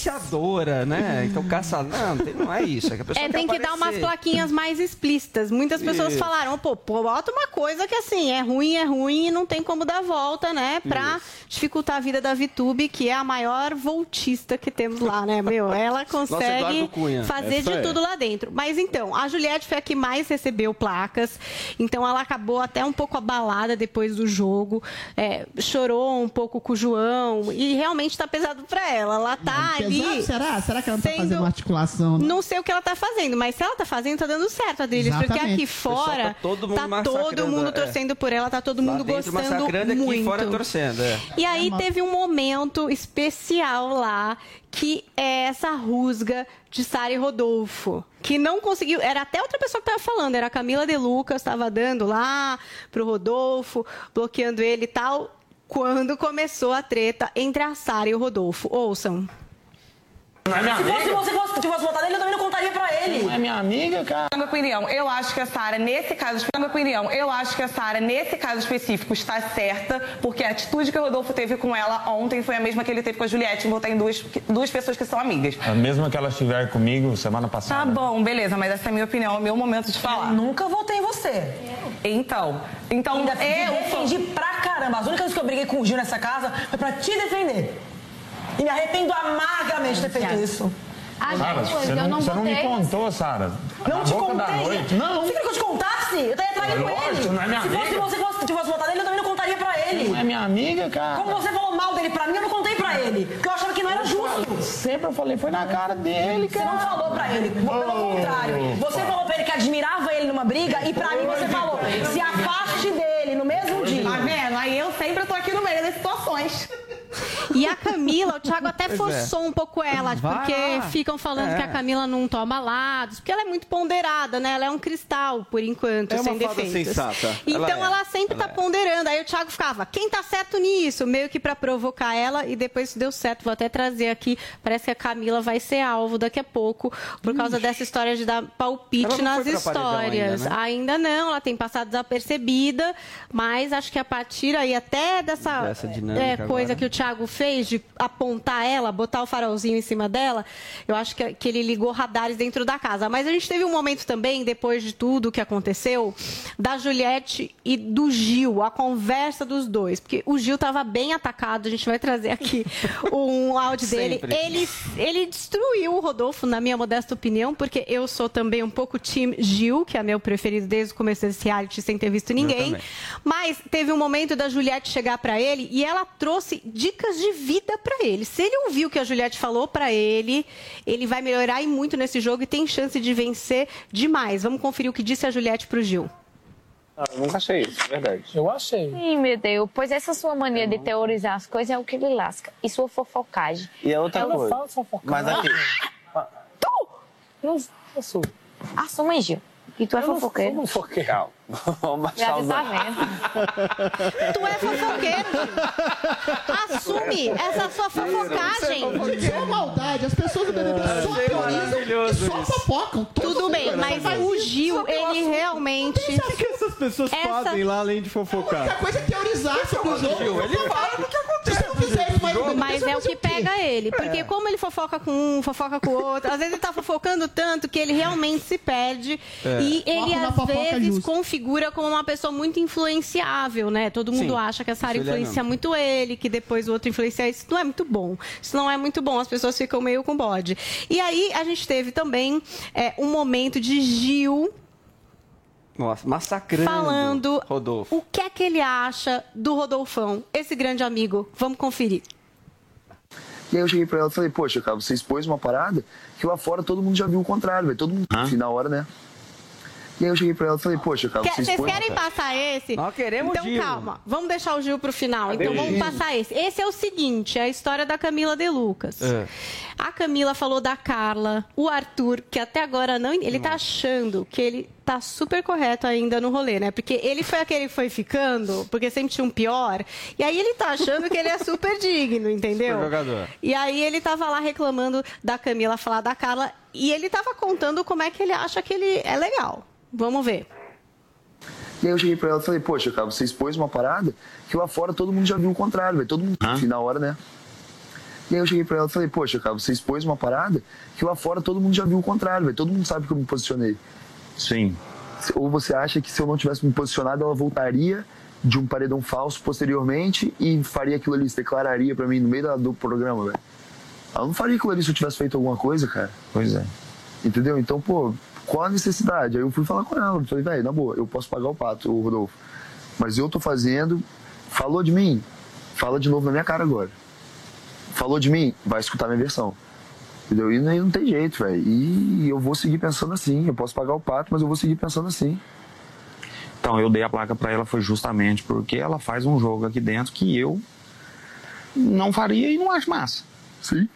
é influenciadora, né? Então caça. Não, tem- não é isso. É que a pessoa É, quer tem que dar umas aparecer. plaquinhas mais explícitas. Muitas pessoas Isso. falaram, pô, pô, bota uma coisa que assim, é ruim, é ruim e não tem como dar volta, né? Pra dificultar a vida da VTube, que é a maior voltista que temos lá, né, meu? Ela consegue Cunha. fazer Essa de é. tudo lá dentro. Mas então, a Juliette foi a que mais recebeu placas. Então ela acabou até um pouco abalada depois do jogo. é, chorou um pouco com o João. E realmente tá pesado pra ela. Ela tá ali. Será? Será que ela não tá sendo- fazendo uma articulação? né? Não sei o que ela tá fazendo, mas se ela tá fazendo, tá dando certo a deles. Porque aqui fora, Pessoal, tá todo mundo tá todo mundo é. torcendo por ela, tá todo Lá mundo dentro gostando massacrando, aqui muito. fora torcendo. É. E aí teve um momento especial lá, que é essa rusga de Sara e Rodolfo. Que não conseguiu. Era até outra pessoa que tava falando, era a Camila De Lucas, estava dando lá pro Rodolfo, bloqueando ele e tal. Quando começou a treta entre a Sara e o Rodolfo. Ouçam. Se fosse você que tivesse votado nele, eu também não contaria pra ele. Não é minha amiga, cara. Na minha opinião, eu acho que a Sara, nesse caso, na minha opinião, eu acho que a Sara, nesse caso específico, está certa, porque a atitude que o Rodolfo teve com ela ontem foi a mesma que ele teve com a Juliette, em votar em duas, duas pessoas que são amigas. A mesma que ela estiver comigo semana Tá passada. bom, beleza, mas essa é a minha opinião, é o meu momento de falar. Nunca votei em você. Então, então Ainda eu defendi pra caramba. As únicas vezes que eu briguei com o Gil nessa casa foi pra te defender. E me arrependo amargamente de ter feito isso. Sara, você não, você não me contou, Sara. Não Na te contei. Não. Você queria que eu te contasse? Eu estaria traindo Lógico, ele. não é minha Se fosse amiga. você que fosse- tivesse votado nele, eu também não contaria pra ele. Não é minha amiga, cara. Como você falou mal dele pra mim, eu não contei pra ele. Porque eu achava que não era justo. Sempre eu falei, foi na cara dele, Você cara. não falou pra ele. Pelo Oh. contrário. Você falou pra ele que admirava ele numa briga e pra mim você falou, se afaste dele no mesmo dia. Tá vendo? Aí eu sempre tô aqui no meio das situações. E a Camila, o Thiago até é. forçou um pouco ela, Vai porque lá. ficam falando É. que a Camila não toma lados, porque ela é muito ponderada, né? Ela é um cristal, por enquanto, É uma sem defeitos. sensata. Então Ela ela, é. sempre Ela tá é. ponderando. Aí o Thiago ficava, quem tá certo nisso? Meio que pra provocar ela, e depois deu certo. Vou até trazer aqui, parece que a Camila vai ser alvo daqui a pouco, por causa dessa história de dar palpite Ela nas histórias. ainda, né? Ainda não, ela tem passado desapercebida, mas acho que a partir aí até dessa, Dessa é, coisa agora. que o Thiago fez de apontar ela, botar o farolzinho em cima dela, eu acho que, que ele ligou radares dentro da casa. Mas a gente teve um momento também, depois de tudo que aconteceu, da Juliette e do Gil, a conversa dos dois. Porque o Gil estava bem atacado, a gente vai trazer aqui um áudio dele. Sempre. Ele, ele destruiu o Rodolfo, na minha modesta opinião, porque eu sou também um pouco time Gil, que é meu preferido desde o começo desse reality, sem ter visto ninguém. Mas teve um momento da Juliette chegar pra ele e ela trouxe dicas de vida pra ele. Se ele ouviu o que a Juliette falou pra ele, ele vai melhorar e muito nesse jogo e tem chance de vencer demais. Vamos conferir o que disse a Juliette pro Gil. Eu nunca achei isso, é verdade. Eu achei. Sim, meu Deus. Pois essa sua mania de teorizar as coisas é o que lhe lasca. E sua fofocagem. E é outra Eu não coisa. fofocagem. Mas aqui, Tu! Não sou. Assuma, Gil. E tu é fofoqueiro. Vamos fofoqueiro. Calma. Vamos Já baixar você os tá vendo. Tu é fofoqueiro. Assume essa sua fofocagem. Isso é maldade. As pessoas do BBB só teorizam e só fofocam. Tudo bem, mas o Gil, ele realmente. O que essas pessoas fazem lá além de fofocar? A coisa é teorizar sobre o jogo. Gil, ele fala do que vai Mas é o que pega ele. Porque É. como ele fofoca com um, fofoca com o outro, às vezes ele tá fofocando tanto que ele realmente se perde. É. E ele, às fofoca vezes, justa. configura como uma pessoa muito influenciável, né? Todo mundo Sim, acha que a Sara isso ele é influencia muito ele, que depois o outro influencia. Isso não é muito bom. Isso não é muito bom. As pessoas ficam meio com bode. E aí, a gente teve também é, um momento de Gil Nossa, massacrando. falando Rodolfo. o que é que ele acha do Rodolfão, esse grande amigo. Vamos conferir. E aí eu cheguei pra ela e falei, poxa, cara, você expôs uma parada que lá fora todo mundo já viu o contrário, velho. Todo mundo enfim, na hora, né? E aí eu cheguei pra ela e falei, poxa, cara, Quer- você Vocês expôs... querem passar esse? Nós queremos então, Gil. calma. Vamos deixar o Gil pro final. Cadê então, o vamos Gil? passar esse. Esse é o seguinte, é a história da Camila De Lucas. É. A Camila falou da Carla, o Arthur, que até agora não... Ele tá achando que ele tá super correto ainda no rolê, né? Porque ele foi aquele que foi ficando, porque sempre tinha um pior. E aí ele tá achando que ele é super digno, entendeu? Super jogador. E aí ele tava lá reclamando da Camila falar da Carla. E ele tava contando como é que ele acha que ele é legal. Vamos ver. E aí eu cheguei pra ela e falei, poxa, cara, você expôs uma parada que lá fora todo mundo já viu o contrário, velho. Todo mundo enfim, na hora, né? E aí eu cheguei pra ela e falei, poxa, cara, você expôs uma parada que lá fora todo mundo já viu o contrário, velho. Todo mundo sabe que eu me posicionei. Sim. Ou você acha que se eu não tivesse me posicionado, ela voltaria de um paredão falso posteriormente e faria aquilo ali, se declararia pra mim no meio da- do programa, velho? Ela não faria aquilo ali se eu tivesse feito alguma coisa, cara. Pois é. Entendeu? Então, pô, qual a necessidade? Aí eu fui falar com ela. Falei, velho, na boa, eu posso pagar o pato, o Rodolfo. Mas eu tô fazendo. Falou de mim? Fala de novo na minha cara agora. Falou de mim? Vai escutar minha versão. Entendeu? E não tem jeito, velho. E eu vou seguir pensando assim. Eu posso pagar o pato, mas eu vou seguir pensando assim. Então, eu dei a placa pra ela foi justamente porque ela faz um jogo aqui dentro que eu não faria e não acho massa. Sim.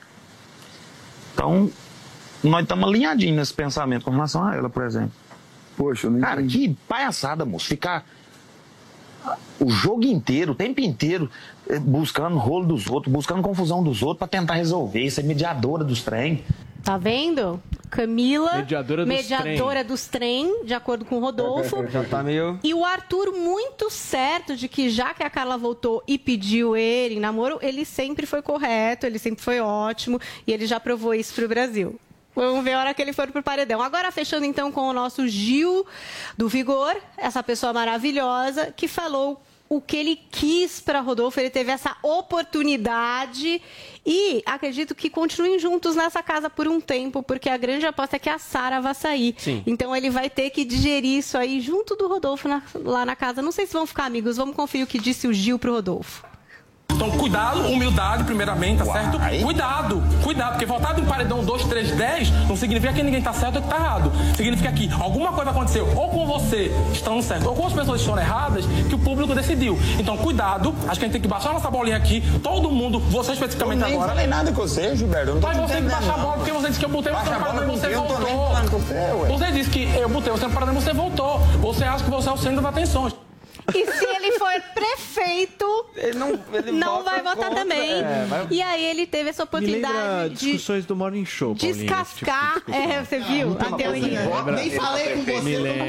Então, nós estamos alinhadinhos nesse pensamento com relação a ela, por exemplo. Poxa, eu não Cara, que palhaçada, moço. Ficar o jogo inteiro, o tempo inteiro, eh, buscando rolo dos outros, buscando confusão dos outros pra tentar resolver, ser mediadora dos trem. Tá vendo? Camila, Mediadora dos mediadora dos trem, de acordo com o Rodolfo. Já tá meio. E o Arthur, muito certo de que já que a Carla voltou e pediu ele em namoro, ele sempre foi correto, ele sempre foi ótimo e ele já provou isso pro Brasil. Vamos ver a hora que ele for pro paredão. Agora, fechando então com o nosso Gil do Vigor, essa pessoa maravilhosa que falou o que ele quis para Rodolfo. Ele teve essa oportunidade e acredito que continuem juntos nessa casa por um tempo, porque a grande aposta é que a Sara vai sair. Sim. Então ele vai ter que digerir isso aí junto do Rodolfo na- lá na casa. Não sei se vão ficar amigos. Vamos conferir o que disse o Gil pro Rodolfo. Então, cuidado, humildade, primeiramente, tá certo? Cuidado, cuidado, porque voltado em paredão 2, 3, 10 não significa que ninguém tá certo ou que tá errado. Significa que alguma coisa aconteceu ou com você estando certo ou com as pessoas estando erradas que o público decidiu. Então, cuidado, acho que a gente tem que baixar nossa bolinha aqui, todo mundo, você especificamente Eu nem agora. falei nada com você, Gilberto, eu não tô Mas você tem que baixar a bola porque você disse que eu botei você no paredão e você quem? Eu tô nem voltou. você, ué. Você disse que eu botei você no paredão e você voltou. Você acha que você é o centro das atenções. E se ele for prefeito, ele não, não vota vai votar contra, também. é, vai- E aí ele teve essa oportunidade de discussões do Morning Show, Paulinha, esse tipo de descascar. é, você viu? A teoria. Lembra? Nem falei com você,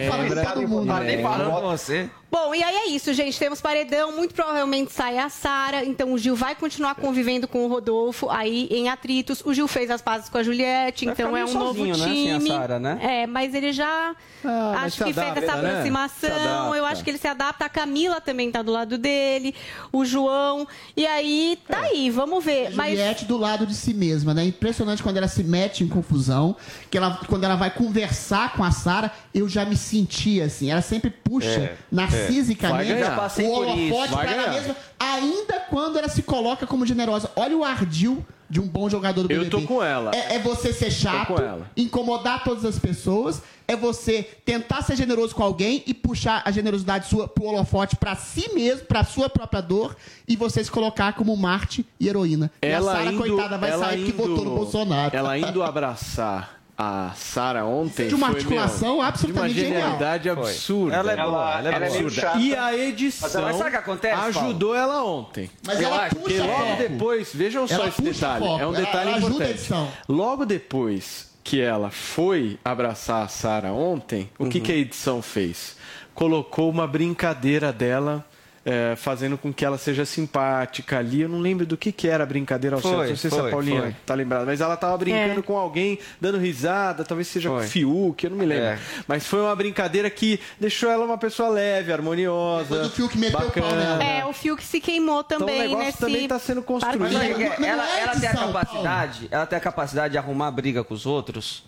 falando lembra. com todo mundo. Me Nem falando com você. Bom, e aí é isso, gente. Temos paredão, muito provavelmente sai a Sara. Então o Gil vai continuar convivendo com o Rodolfo aí em atritos. O Gil fez as pazes com a Juliette, Vai então é um novo sozinho, né, sem a time. Sara, né? É, mas ele já Ah, acho que fez adapta, essa né? aproximação. Adapta. Eu acho que ele se adapta. A Camila também tá do lado dele, o João. E aí, tá aí, vamos ver. Mas Juliette do lado de si mesma, né? Impressionante quando ela se mete em confusão, que ela, quando ela vai conversar com a Sara, eu já me sentia assim. Ela sempre puxa É, narcisicamente é. O holofote Vai pra ela mesma, ainda quando ela se coloca como generosa. Olha o ardil de um bom jogador do Eu BBB. tô com ela. É, é você ser chato, com ela. incomodar todas as pessoas, é você tentar ser generoso com alguém e puxar a generosidade sua pro holofote pra si mesmo, pra sua própria dor, e você se colocar como Marte e heroína. e a Ela Sara, coitada, vai ela sair que votou no Bolsonaro. Ela indo abraçar a Sara ontem. De uma foi, articulação meu, absolutamente De uma genial. genialidade Foi. absurda. Ela é boa, ela é absurda. meio chata. E a edição Mas sabe o que acontece, Paulo? ajudou ela ontem. Mas ela acho puxa que logo foco. depois, vejam só Ela esse detalhe. É um Ela- detalhe ela ajuda a importante. Logo depois que ela foi abraçar a Sara ontem, o que, Uhum. que a edição fez? Colocou uma brincadeira dela é, fazendo com que ela seja simpática ali. Eu não lembro do que, que era a brincadeira ao Foi, certo. Não sei se a foi, Paulinha foi. tá lembrada, mas ela tava brincando É. com alguém, dando risada, talvez seja com o Foi. Fiuk, eu não me lembro. É. Mas foi uma brincadeira que deixou ela uma pessoa leve, harmoniosa. Depois o Fiuk meteu o pau bacana. nela. É, o Fiuk se queimou também Então negócio nesse. também tá sendo construído. Mas que ela, é ela de tem a capacidade, ela tem a capacidade de arrumar briga com os outros.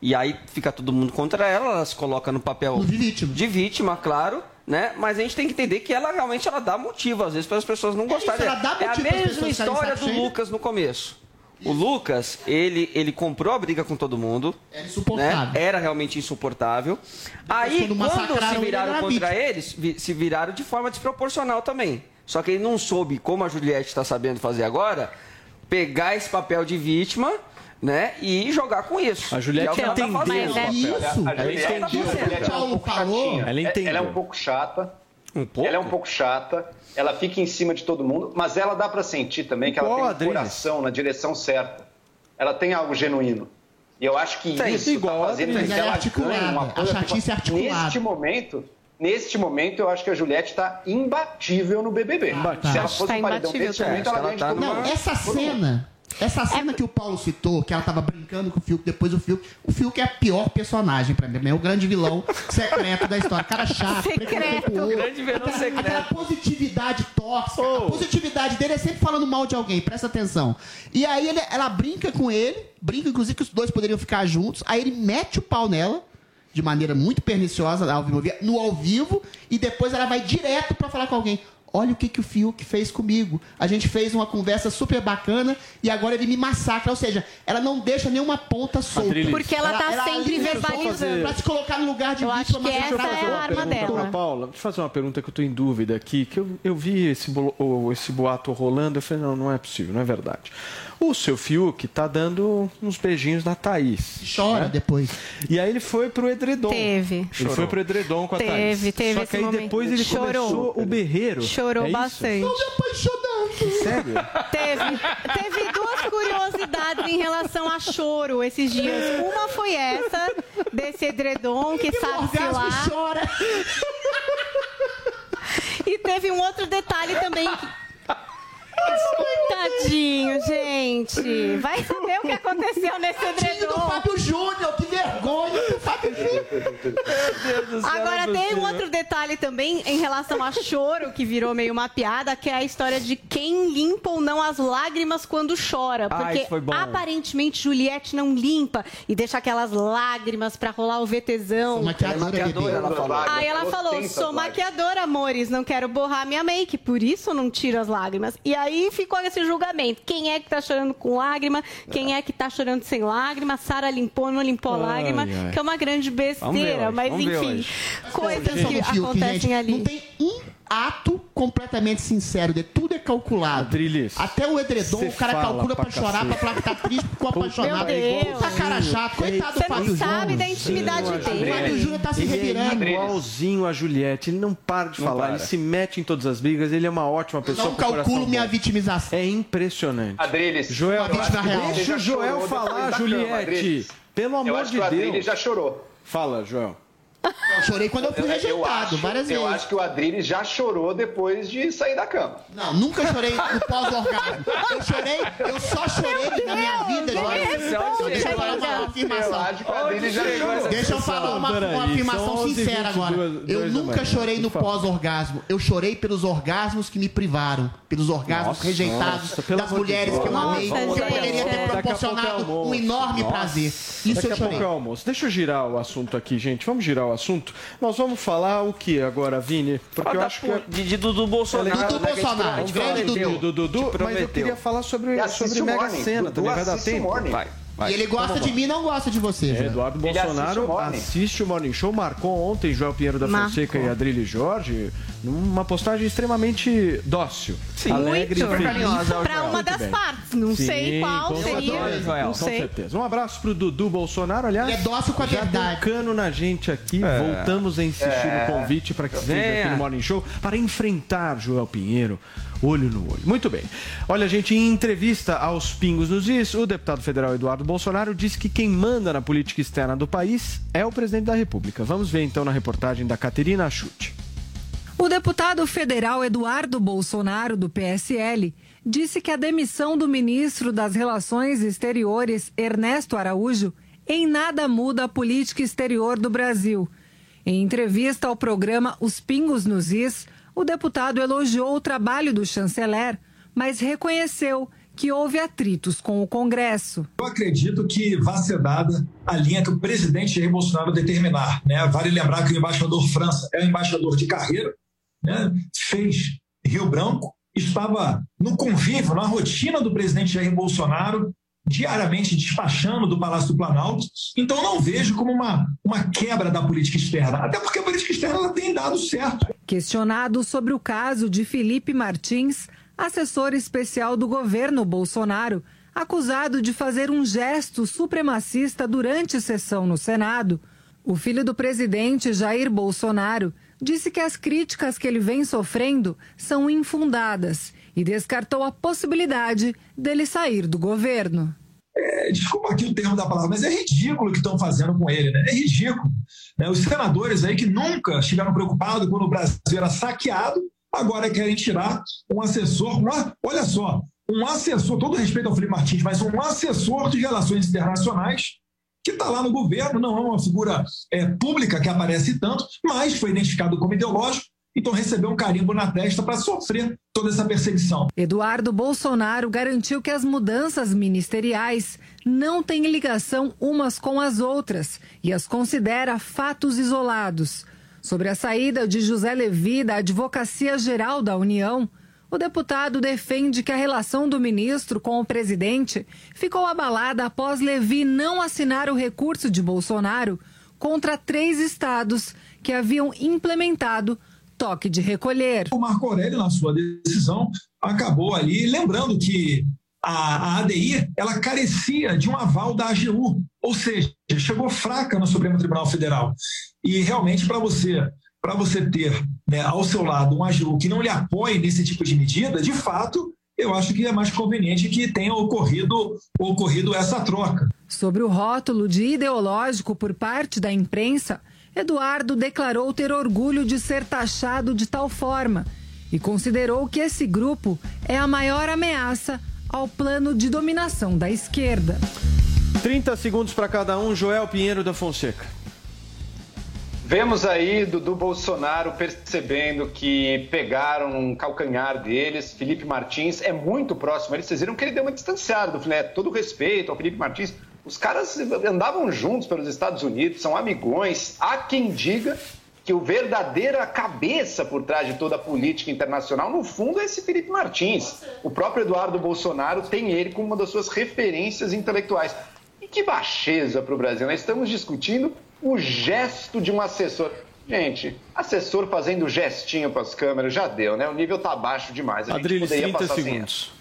E aí fica todo mundo contra ela, ela se coloca no papel de vítima. De vítima, claro, né? Mas a gente tem que entender que ela realmente ela dá motivo, às vezes, para as pessoas não gostarem dela. dá É a mesma história do. Lucas no começo. O Lucas, ele, ele comprou a briga com todo mundo. Era insuportável. né? Era realmente insuportável. Aí, quando quando se viraram ele contra eles, vi- se viraram de forma desproporcional também. Só que ele não soube, como a Juliette está sabendo fazer agora, pegar esse papel de vítima, né, e jogar com isso. A Juliette é o que ela tá entendeu papel. Isso. A Ela Juliette, entendeu. a Juliette é um pouco chatinha. Ela entendeu. Ela é um pouco chata. Um pouco? Ela é um pouco chata. Ela fica em cima de todo mundo, mas ela dá pra sentir também que ela a tem um Adriles. coração na direção certa. Ela tem algo genuíno. E eu acho que Tem, isso igual tá a fazendo Adriles. com que ela é ela articulada, ganhe um a apoio. chatice é articulada. Neste momento, neste momento, eu acho que a Juliette está imbatível no BBB. Imbatível. Se ela fosse que um tá paredão neste momento, ela Acho ganha ela de tá todo Não, mundo. essa Todo mundo. cena. Essa cena que o Paulo citou, que ela tava brincando com o Fiuk, depois o Fiuk. O Fiuk é a pior personagem pra mim. É o grande vilão secreto da história. Cara chato, Secreto. Grande vilão Aquela- secreto. Aquela positividade tóxica. A positividade dele é sempre falando mal de alguém, presta atenção. E aí ele- ela brinca com ele, brinca inclusive que os dois poderiam ficar juntos. Aí ele mete o pau nela. De maneira muito perniciosa no ao vivo, e depois ela vai direto pra falar com alguém. Olha o que, que o Fiuk fez comigo. A gente fez uma conversa super bacana e agora ele me massacra. Ou seja, ela não deixa nenhuma ponta solta. Porque ela tá sempre deixa verbalizando. Pra se colocar no lugar de Eu vítima. acho que mas essa é a arma dela. Doutora Paula, deixa eu fazer uma pergunta que eu estou em dúvida aqui, que eu, eu vi esse, esse boato rolando, eu falei, não, não é possível, não é verdade. O seu Fiuk tá dando uns beijinhos na Thaís. Chora né? depois. E aí ele foi pro edredom. Teve. Ele foi pro edredom com a Thaís. Teve, teve Só esse que aí momento. depois ele Chorou. começou o berreiro. Chorou É bastante. Tô me apaixonando. Sério? Teve, teve duas curiosidades em relação a choro esses dias. Uma foi essa, desse edredom, que E no sabe-se lá. chora. E teve um outro detalhe também. Tadinho, gente. Vai saber o que aconteceu nesse Tadinho do edredom. Fábio Júnior, que vergonha do Fábio Júnior. Agora tem um outro detalhe também em relação a choro, que virou meio uma piada, que é a história de quem limpa ou não as lágrimas quando chora. Ah, Porque isso foi bom. aparentemente Juliette não limpa e deixa aquelas lágrimas pra rolar o VTzão. Sou maquiadora, Maquiadora, ela falou. Aí ela Falou sou maquiadora, amores, não quero borrar minha make, por isso eu não tiro as lágrimas. E aí ficou esse julgamento: quem é que tá chorando com lágrima, quem é que tá chorando sem lágrima, Sara limpou, não limpou a lágrima, ai. que é uma grande besteira, hoje, mas enfim, coisas que acontecem gente. ali. Não tem um ato completamente sincero, de tudo é calculado. Adriles, Até o edredom, o cara calcula pra pra chorar, pra falar que tá triste, ficou apaixonado. Meu Deus. Puta cara chato, coitado do Você Fábio não sabe Júnior. da intimidade O dele. Fábio Júnior tá se Ele é revirando. igualzinho a Juliette, ele não para de Não falar, para. ele se mete em todas as brigas, ele é uma ótima pessoa. Não calculo minha bom. vitimização. É impressionante. Adriles, Joel, deixa o Joel falar, depois da cama, Juliette. Adriles. Pelo Eu amor acho de que o Deus. já chorou. Fala, Joel. Eu chorei quando eu fui Eu- eu rejeitado, acho- várias Eu vezes. acho que o Adriles já chorou depois de sair da cama. Não, nunca chorei no pós-orgasmo. Eu chorei, eu só chorei na minha vida. Deus, Deixa eu falar uma Eu afirmação. acho que o Adriles já chorou. Deixa eu falar uma, uma afirmação são 11 sincera agora. 22 Eu nunca chorei no pós-orgasmo. Eu chorei pelos orgasmos que me privaram. Pelos orgasmos Nossa, rejeitados nossa, das mulheres Deus. que eu amei. Nossa, que eu poderia ter pouco é proporcionado um enorme prazer. Isso Daqui eu é chorei. almoço. Deixa eu girar o assunto aqui, gente. Vamos girar o assunto. Nós vamos falar o que agora, Vini? Porque eu Fala acho da que... po- de, de Dudu Bolsonaro. Dudu né, Bolsonaro, gente grande. Dudu. Dudu, mas eu queria falar sobre, sobre Mega. Sena também. Vai dar tempo? Morning. Vai, vai. E ele gosta de mim e não gosta de você, É. Eduardo Ele assiste Bolsonaro o assiste o Morning Show, marcou ontem Joel Pinheiro da Marcou. Fonseca e Adrilho Jorge numa postagem extremamente dócil, alegre Muito. e feliz. carinhosa, Pra uma das bem. partes. Não Sim, sei qual seria. certeza, Joel. Não Com sei. certeza. Um abraço pro Dudu Bolsonaro, aliás. Ele é dócil com a já verdade. cano na gente aqui. Voltamos a insistir É. no convite para que esteja É. aqui no Morning Show para enfrentar Joel Pinheiro olho no olho. Muito bem. Olha, gente, em entrevista aos Pingos nos Is, o deputado federal Eduardo Bolsonaro disse que quem manda na política externa do país é o presidente da República. Vamos ver então na reportagem da Caterina Chute. O deputado federal Eduardo Bolsonaro, do PSL, disse que a demissão do ministro das Relações Exteriores, Ernesto Araújo, em nada muda a política exterior do Brasil. Em entrevista ao programa Os Pingos nos Is, o deputado elogiou o trabalho do chanceler, mas reconheceu que houve atritos com o Congresso. Eu acredito que vai ser dada a linha que o presidente Jair Bolsonaro determinar. Né? Vale lembrar que o embaixador França é um embaixador de carreira, né? fez Rio Branco, estava no convívio, na rotina do presidente Jair Bolsonaro, diariamente despachando do Palácio do Planalto. Então, não vejo como uma, uma quebra da política externa, até porque a política externa tem dado certo. Questionado sobre o caso de Felipe Martins, assessor especial do governo Bolsonaro, acusado de fazer um gesto supremacista durante sessão no Senado, o filho do presidente Jair Bolsonaro disse que as críticas que ele vem sofrendo são infundadas e descartou a possibilidade dele sair do governo. É, desculpa aqui o termo da palavra, mas é ridículo o que estão fazendo com ele, né? É ridículo. Né? Os senadores aí que nunca estiveram preocupados quando o Brasil era saqueado, agora querem tirar um assessor. Uma, olha só, um assessor, todo respeito ao Felipe Martins, mas um assessor de relações internacionais que está lá no governo, não é uma figura é, pública que aparece tanto, mas foi identificado como ideológico, então recebeu um carimbo na testa para sofrer toda essa perseguição. Eduardo Bolsonaro garantiu que as mudanças ministeriais não têm ligação umas com as outras e as considera fatos isolados. Sobre a saída de José Levi da Advocacia Geral da União, o deputado defende que a relação do ministro com o presidente ficou abalada após Levi não assinar o recurso de Bolsonaro contra três estados que haviam implementado toque de recolher. O Marco Aurélio, na sua decisão, acabou ali lembrando que a, a ADI ela carecia de um aval da AGU, ou seja, chegou fraca no Supremo Tribunal Federal. E realmente, para você para você ter né, ao seu lado um AGU que não lhe apoie nesse tipo de medida, de fato, eu acho que é mais conveniente que tenha ocorrido, ocorrido essa troca. Sobre o rótulo de ideológico por parte da imprensa, Eduardo declarou ter orgulho de ser taxado de tal forma e considerou que esse grupo é a maior ameaça ao plano de dominação da esquerda. 30 segundos para cada um, Joel Pinheiro da Fonseca. Vemos aí Dudu Bolsonaro percebendo que pegaram um calcanhar deles. Felipe Martins é muito próximo a ele. Vocês viram que ele deu uma distanciada do né? Todo respeito ao Felipe Martins. Os caras andavam juntos pelos Estados Unidos, são amigões. Há quem diga que o verdadeira cabeça por trás de toda a política internacional, no fundo, é esse Felipe Martins. O próprio Eduardo Bolsonaro tem ele como uma das suas referências intelectuais. E que baixeza para o Brasil. Nós estamos discutindo o gesto de um assessor. Gente, assessor fazendo gestinho para as câmeras já deu, né? O nível tá baixo demais. A gente Adriles, poderia 30 passar sem segundos.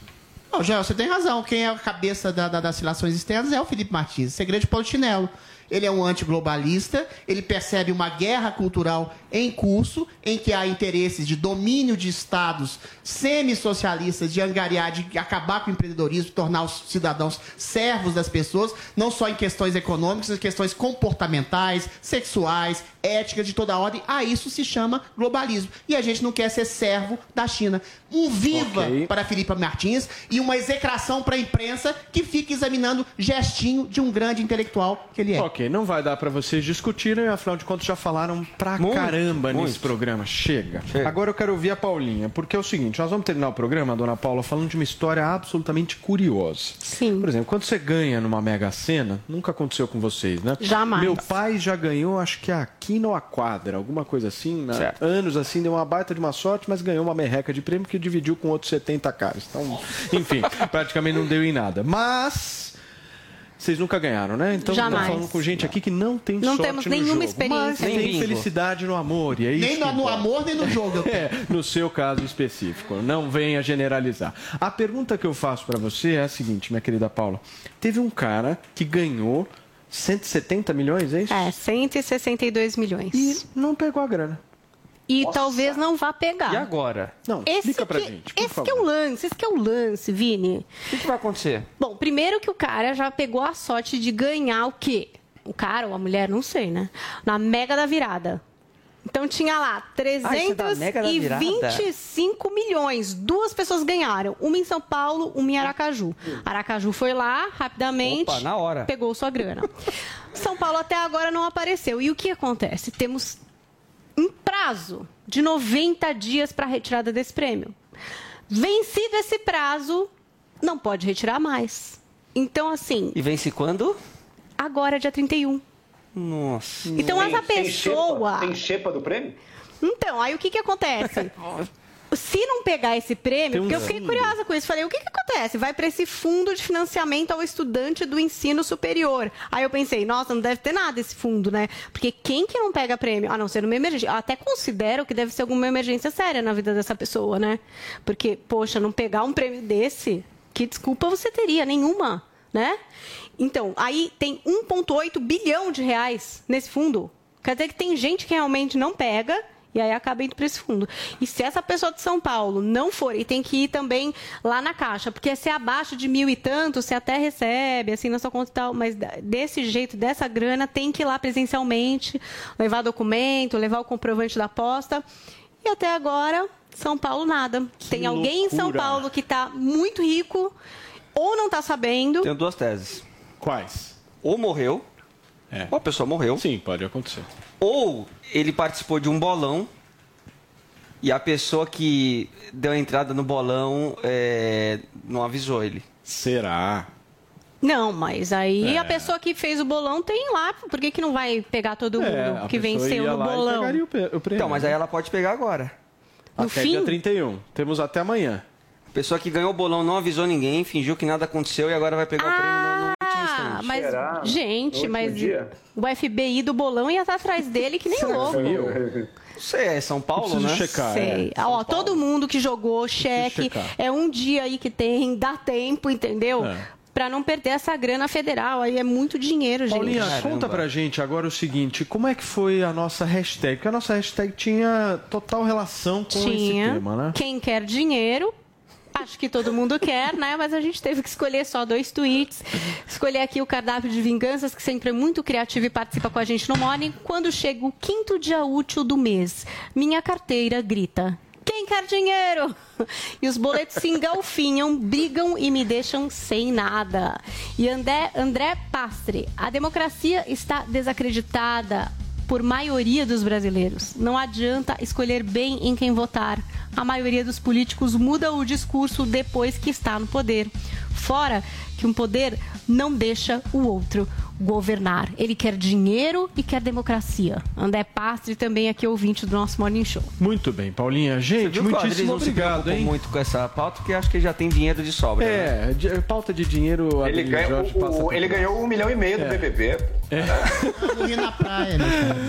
Não, você tem razão. Quem é a cabeça da- da- das relações externas é o Felipe Martins. Segredo de Paulo Chinelo. Ele é um antiglobalista, ele percebe uma guerra cultural em curso, em que há interesses de domínio de estados semi-socialistas, de angariar, de acabar com o empreendedorismo, tornar os cidadãos servos das pessoas, não só em questões econômicas, em questões comportamentais, sexuais, éticas, de toda ordem. A isso se chama globalismo. E a gente não quer ser servo da China. Um viva Ok. para Felipe Martins e uma execração para a imprensa que fica examinando gestinho de um grande intelectual que ele é. Ok, não vai dar para vocês discutirem, afinal de contas já falaram pra Muito, caramba nesse muito. programa. Chega. Agora eu quero ouvir a Paulinha, porque é o seguinte, nós vamos terminar o programa, dona Paula, falando de uma história absolutamente curiosa. Sim. Por exemplo, quando você ganha numa Mega Sena, nunca aconteceu com vocês, né? Jamais. Meu pai já ganhou, acho que a quina ou a quadra, alguma coisa assim, né? Anos assim, deu uma baita de uma sorte, mas ganhou uma merreca de prêmio que dividiu com outros 70 caras. Então, enfim, praticamente não deu em nada. Mas vocês nunca ganharam, né? Então estamos Jamais. falando com gente aqui que não tem Não sorte temos no nenhuma jogo, experiência. Mas Nem tem felicidade no amor. E é isso Nem no, no amor, nem no jogo. É, no seu caso específico. Não venha generalizar. A pergunta que eu faço para você é a seguinte, minha querida Paula. Teve um cara que ganhou 170 milhões, é isso? É, 162 milhões. E não pegou a grana. E talvez não vá pegar. E agora? Não, Esse explica pra que- gente, por esse favor. que é o lance, esse que é o lance, Vini. O que, que vai acontecer? Bom, primeiro que o cara já pegou a sorte de ganhar o quê? O cara ou a mulher, não sei, né? Na mega da virada. Então tinha lá Ah, isso é? 325 milhões. Duas pessoas ganharam. Uma em São Paulo, uma em Aracaju. Aracaju foi lá rapidamente. Opa, na hora. Pegou sua grana. São Paulo até agora não apareceu. E o que acontece? Temos um prazo de 90 dias para a retirada desse prêmio. Vencido esse prazo, não pode retirar mais. Então, assim, E vence quando? agora é dia 31. Nossa. Então, essa pessoa. Tem xepa do prêmio? Então, aí o que que acontece? Se não pegar esse prêmio, porque eu fiquei curiosa com isso, falei, o que que acontece? Vai para esse fundo de financiamento ao estudante do ensino superior. Aí eu pensei, nossa, não deve ter nada esse fundo, né? Porque quem que não pega prêmio? A não ser numa emergência. Eu até considero que deve ser alguma emergência séria na vida dessa pessoa, né? Porque, poxa, não pegar um prêmio desse, que desculpa você teria? Nenhuma, né? Então, aí tem 1,8 bilhão de reais nesse fundo. Quer dizer que tem gente que realmente não pega e aí acaba indo para esse fundo. E se essa pessoa de São Paulo não for, e tem que ir também lá na caixa, porque se é abaixo de mil e tanto, você até recebe, assim, na sua conta e tal, mas desse jeito, dessa grana, tem que ir lá presencialmente, levar documento, levar o comprovante da aposta. E até agora, São Paulo nada. tem alguém em São loucura. Paulo que está muito rico, ou não está sabendo, Tenho duas teses. Quais? Ou morreu, ou a pessoa morreu. Sim, pode acontecer. Ou ele participou de um bolão e a pessoa que deu a entrada no bolão é, não avisou ele. Será? Não, mas aí É. a pessoa que fez o bolão tem lá. Por que, que não vai pegar todo mundo É, a que venceu ia no lá bolão? pegaria o prêmio. Então, mas aí ela pode pegar agora. No até fim? dia 31. Temos até amanhã. Pessoa que ganhou o bolão não avisou ninguém, fingiu que nada aconteceu e agora vai pegar o prêmio Ah, mas, gente, No mas dia? o FBI do bolão ia estar atrás dele que nem louco. Não sei, é São Paulo, Preciso né? checar, Sei. Ah, Ó, todo mundo que jogou cheque, é um dia aí que tem, dá tempo, entendeu? É. Pra não perder essa grana federal. Aí é muito dinheiro, gente. Paulinha, conta pra gente agora o seguinte, como é que foi a nossa hashtag? Porque a nossa hashtag tinha total relação com esse Tinha. tema, né? Quem quer dinheiro. Acho que todo mundo quer, né? Mas a gente teve que escolher só dois tweets. Escolher aqui o cardápio de vinganças, que sempre é muito criativo e participa com a gente no Morning. Quando chega o quinto dia útil do mês, minha carteira grita. Quem quer dinheiro? E os boletos se engalfinham, brigam e me deixam sem nada. E André, André Pastre, a democracia está desacreditada por maioria dos brasileiros. Não adianta escolher bem em quem votar. A maioria dos políticos muda o discurso depois que está no poder. Fora que um poder não deixa o outro governar. Ele quer dinheiro e quer democracia. André Pastre também aqui ouvinte do nosso Morning Show. Muito bem, Paulinha. Gente, muitíssimo não se obrigado, preocupa hein? muito com essa pauta, porque acho que já tem dinheiro de sobra. né? É, de- pauta de dinheiro, Ele, ganha, Jorge o- ele ganhou um milhão e meio do É. BBB. Morri na praia, né?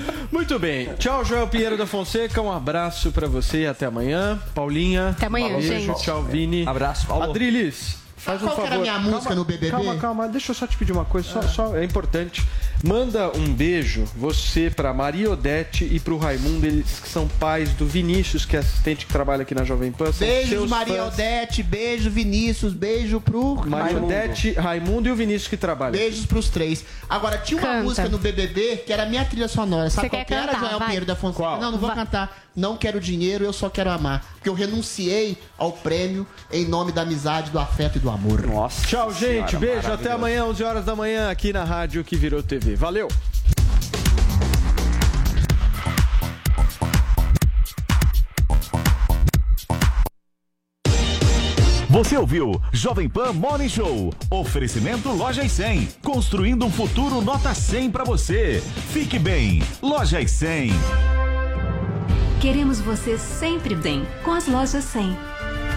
Muito bem. Tchau, Joel Pinheiro da Fonseca. Um abraço pra você e até amanhã. Paulinha. Até amanhã, beijo. gente. Tchau, Vini. Abraço, Paulo. Adriles, faz um Qual que favor. era a minha música Calma, no BBB? Calma, calma. Deixa eu só te pedir uma coisa. Só, só- é importante. Manda um beijo, você, pra Maria Odete e pro Raimundo. Eles que são pais do Vinícius, que é assistente que trabalha aqui na Jovem Pan. São Beijos, Maria fãs. Odete, beijo, Vinícius, beijo pro. Maria Raimundo. Odete, Raimundo e o Vinícius que trabalham. Beijos pros três. Agora, tinha uma Canta. música no BBB que era minha trilha sonora. Sabe Você qual quer que era, Joel vai. Pinheiro da Fonseca? Qual? Não, não vou cantar. Não quero dinheiro, eu só quero amar. Porque eu renunciei ao prêmio em nome da amizade, do afeto e do amor. Nossa. Tchau, gente. Senhora, Beijo. Até amanhã, 11 horas da manhã, aqui na rádio que virou TV. Valeu. Você ouviu Jovem Pan Morning Show. Oferecimento Lojas 100. Construindo um futuro nota 100 para você. Fique bem. Lojas 100. Queremos você sempre bem com as lojas 100.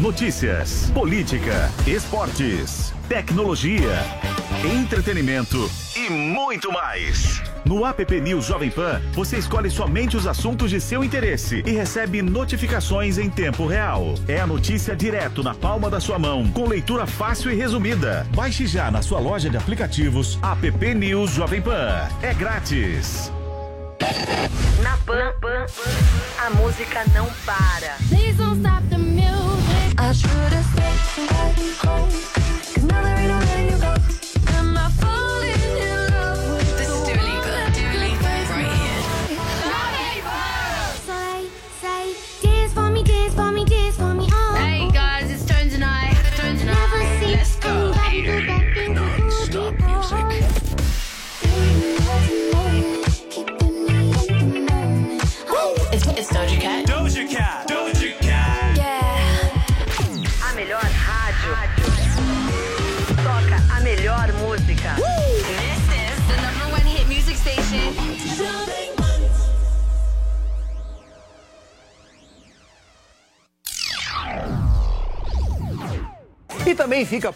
Notícias, política, esportes, tecnologia, entretenimento e muito mais. No app News Jovem Pan, você escolhe somente os assuntos de seu interesse e recebe notificações em tempo real. É a notícia direto na palma da sua mão, com leitura fácil e resumida. Baixe já na sua loja de aplicativos app News Jovem Pan. É grátis. Na Pan, a música não para. Please don't stop the should have stayed home. Cause now there ain't no letting you go. E também fica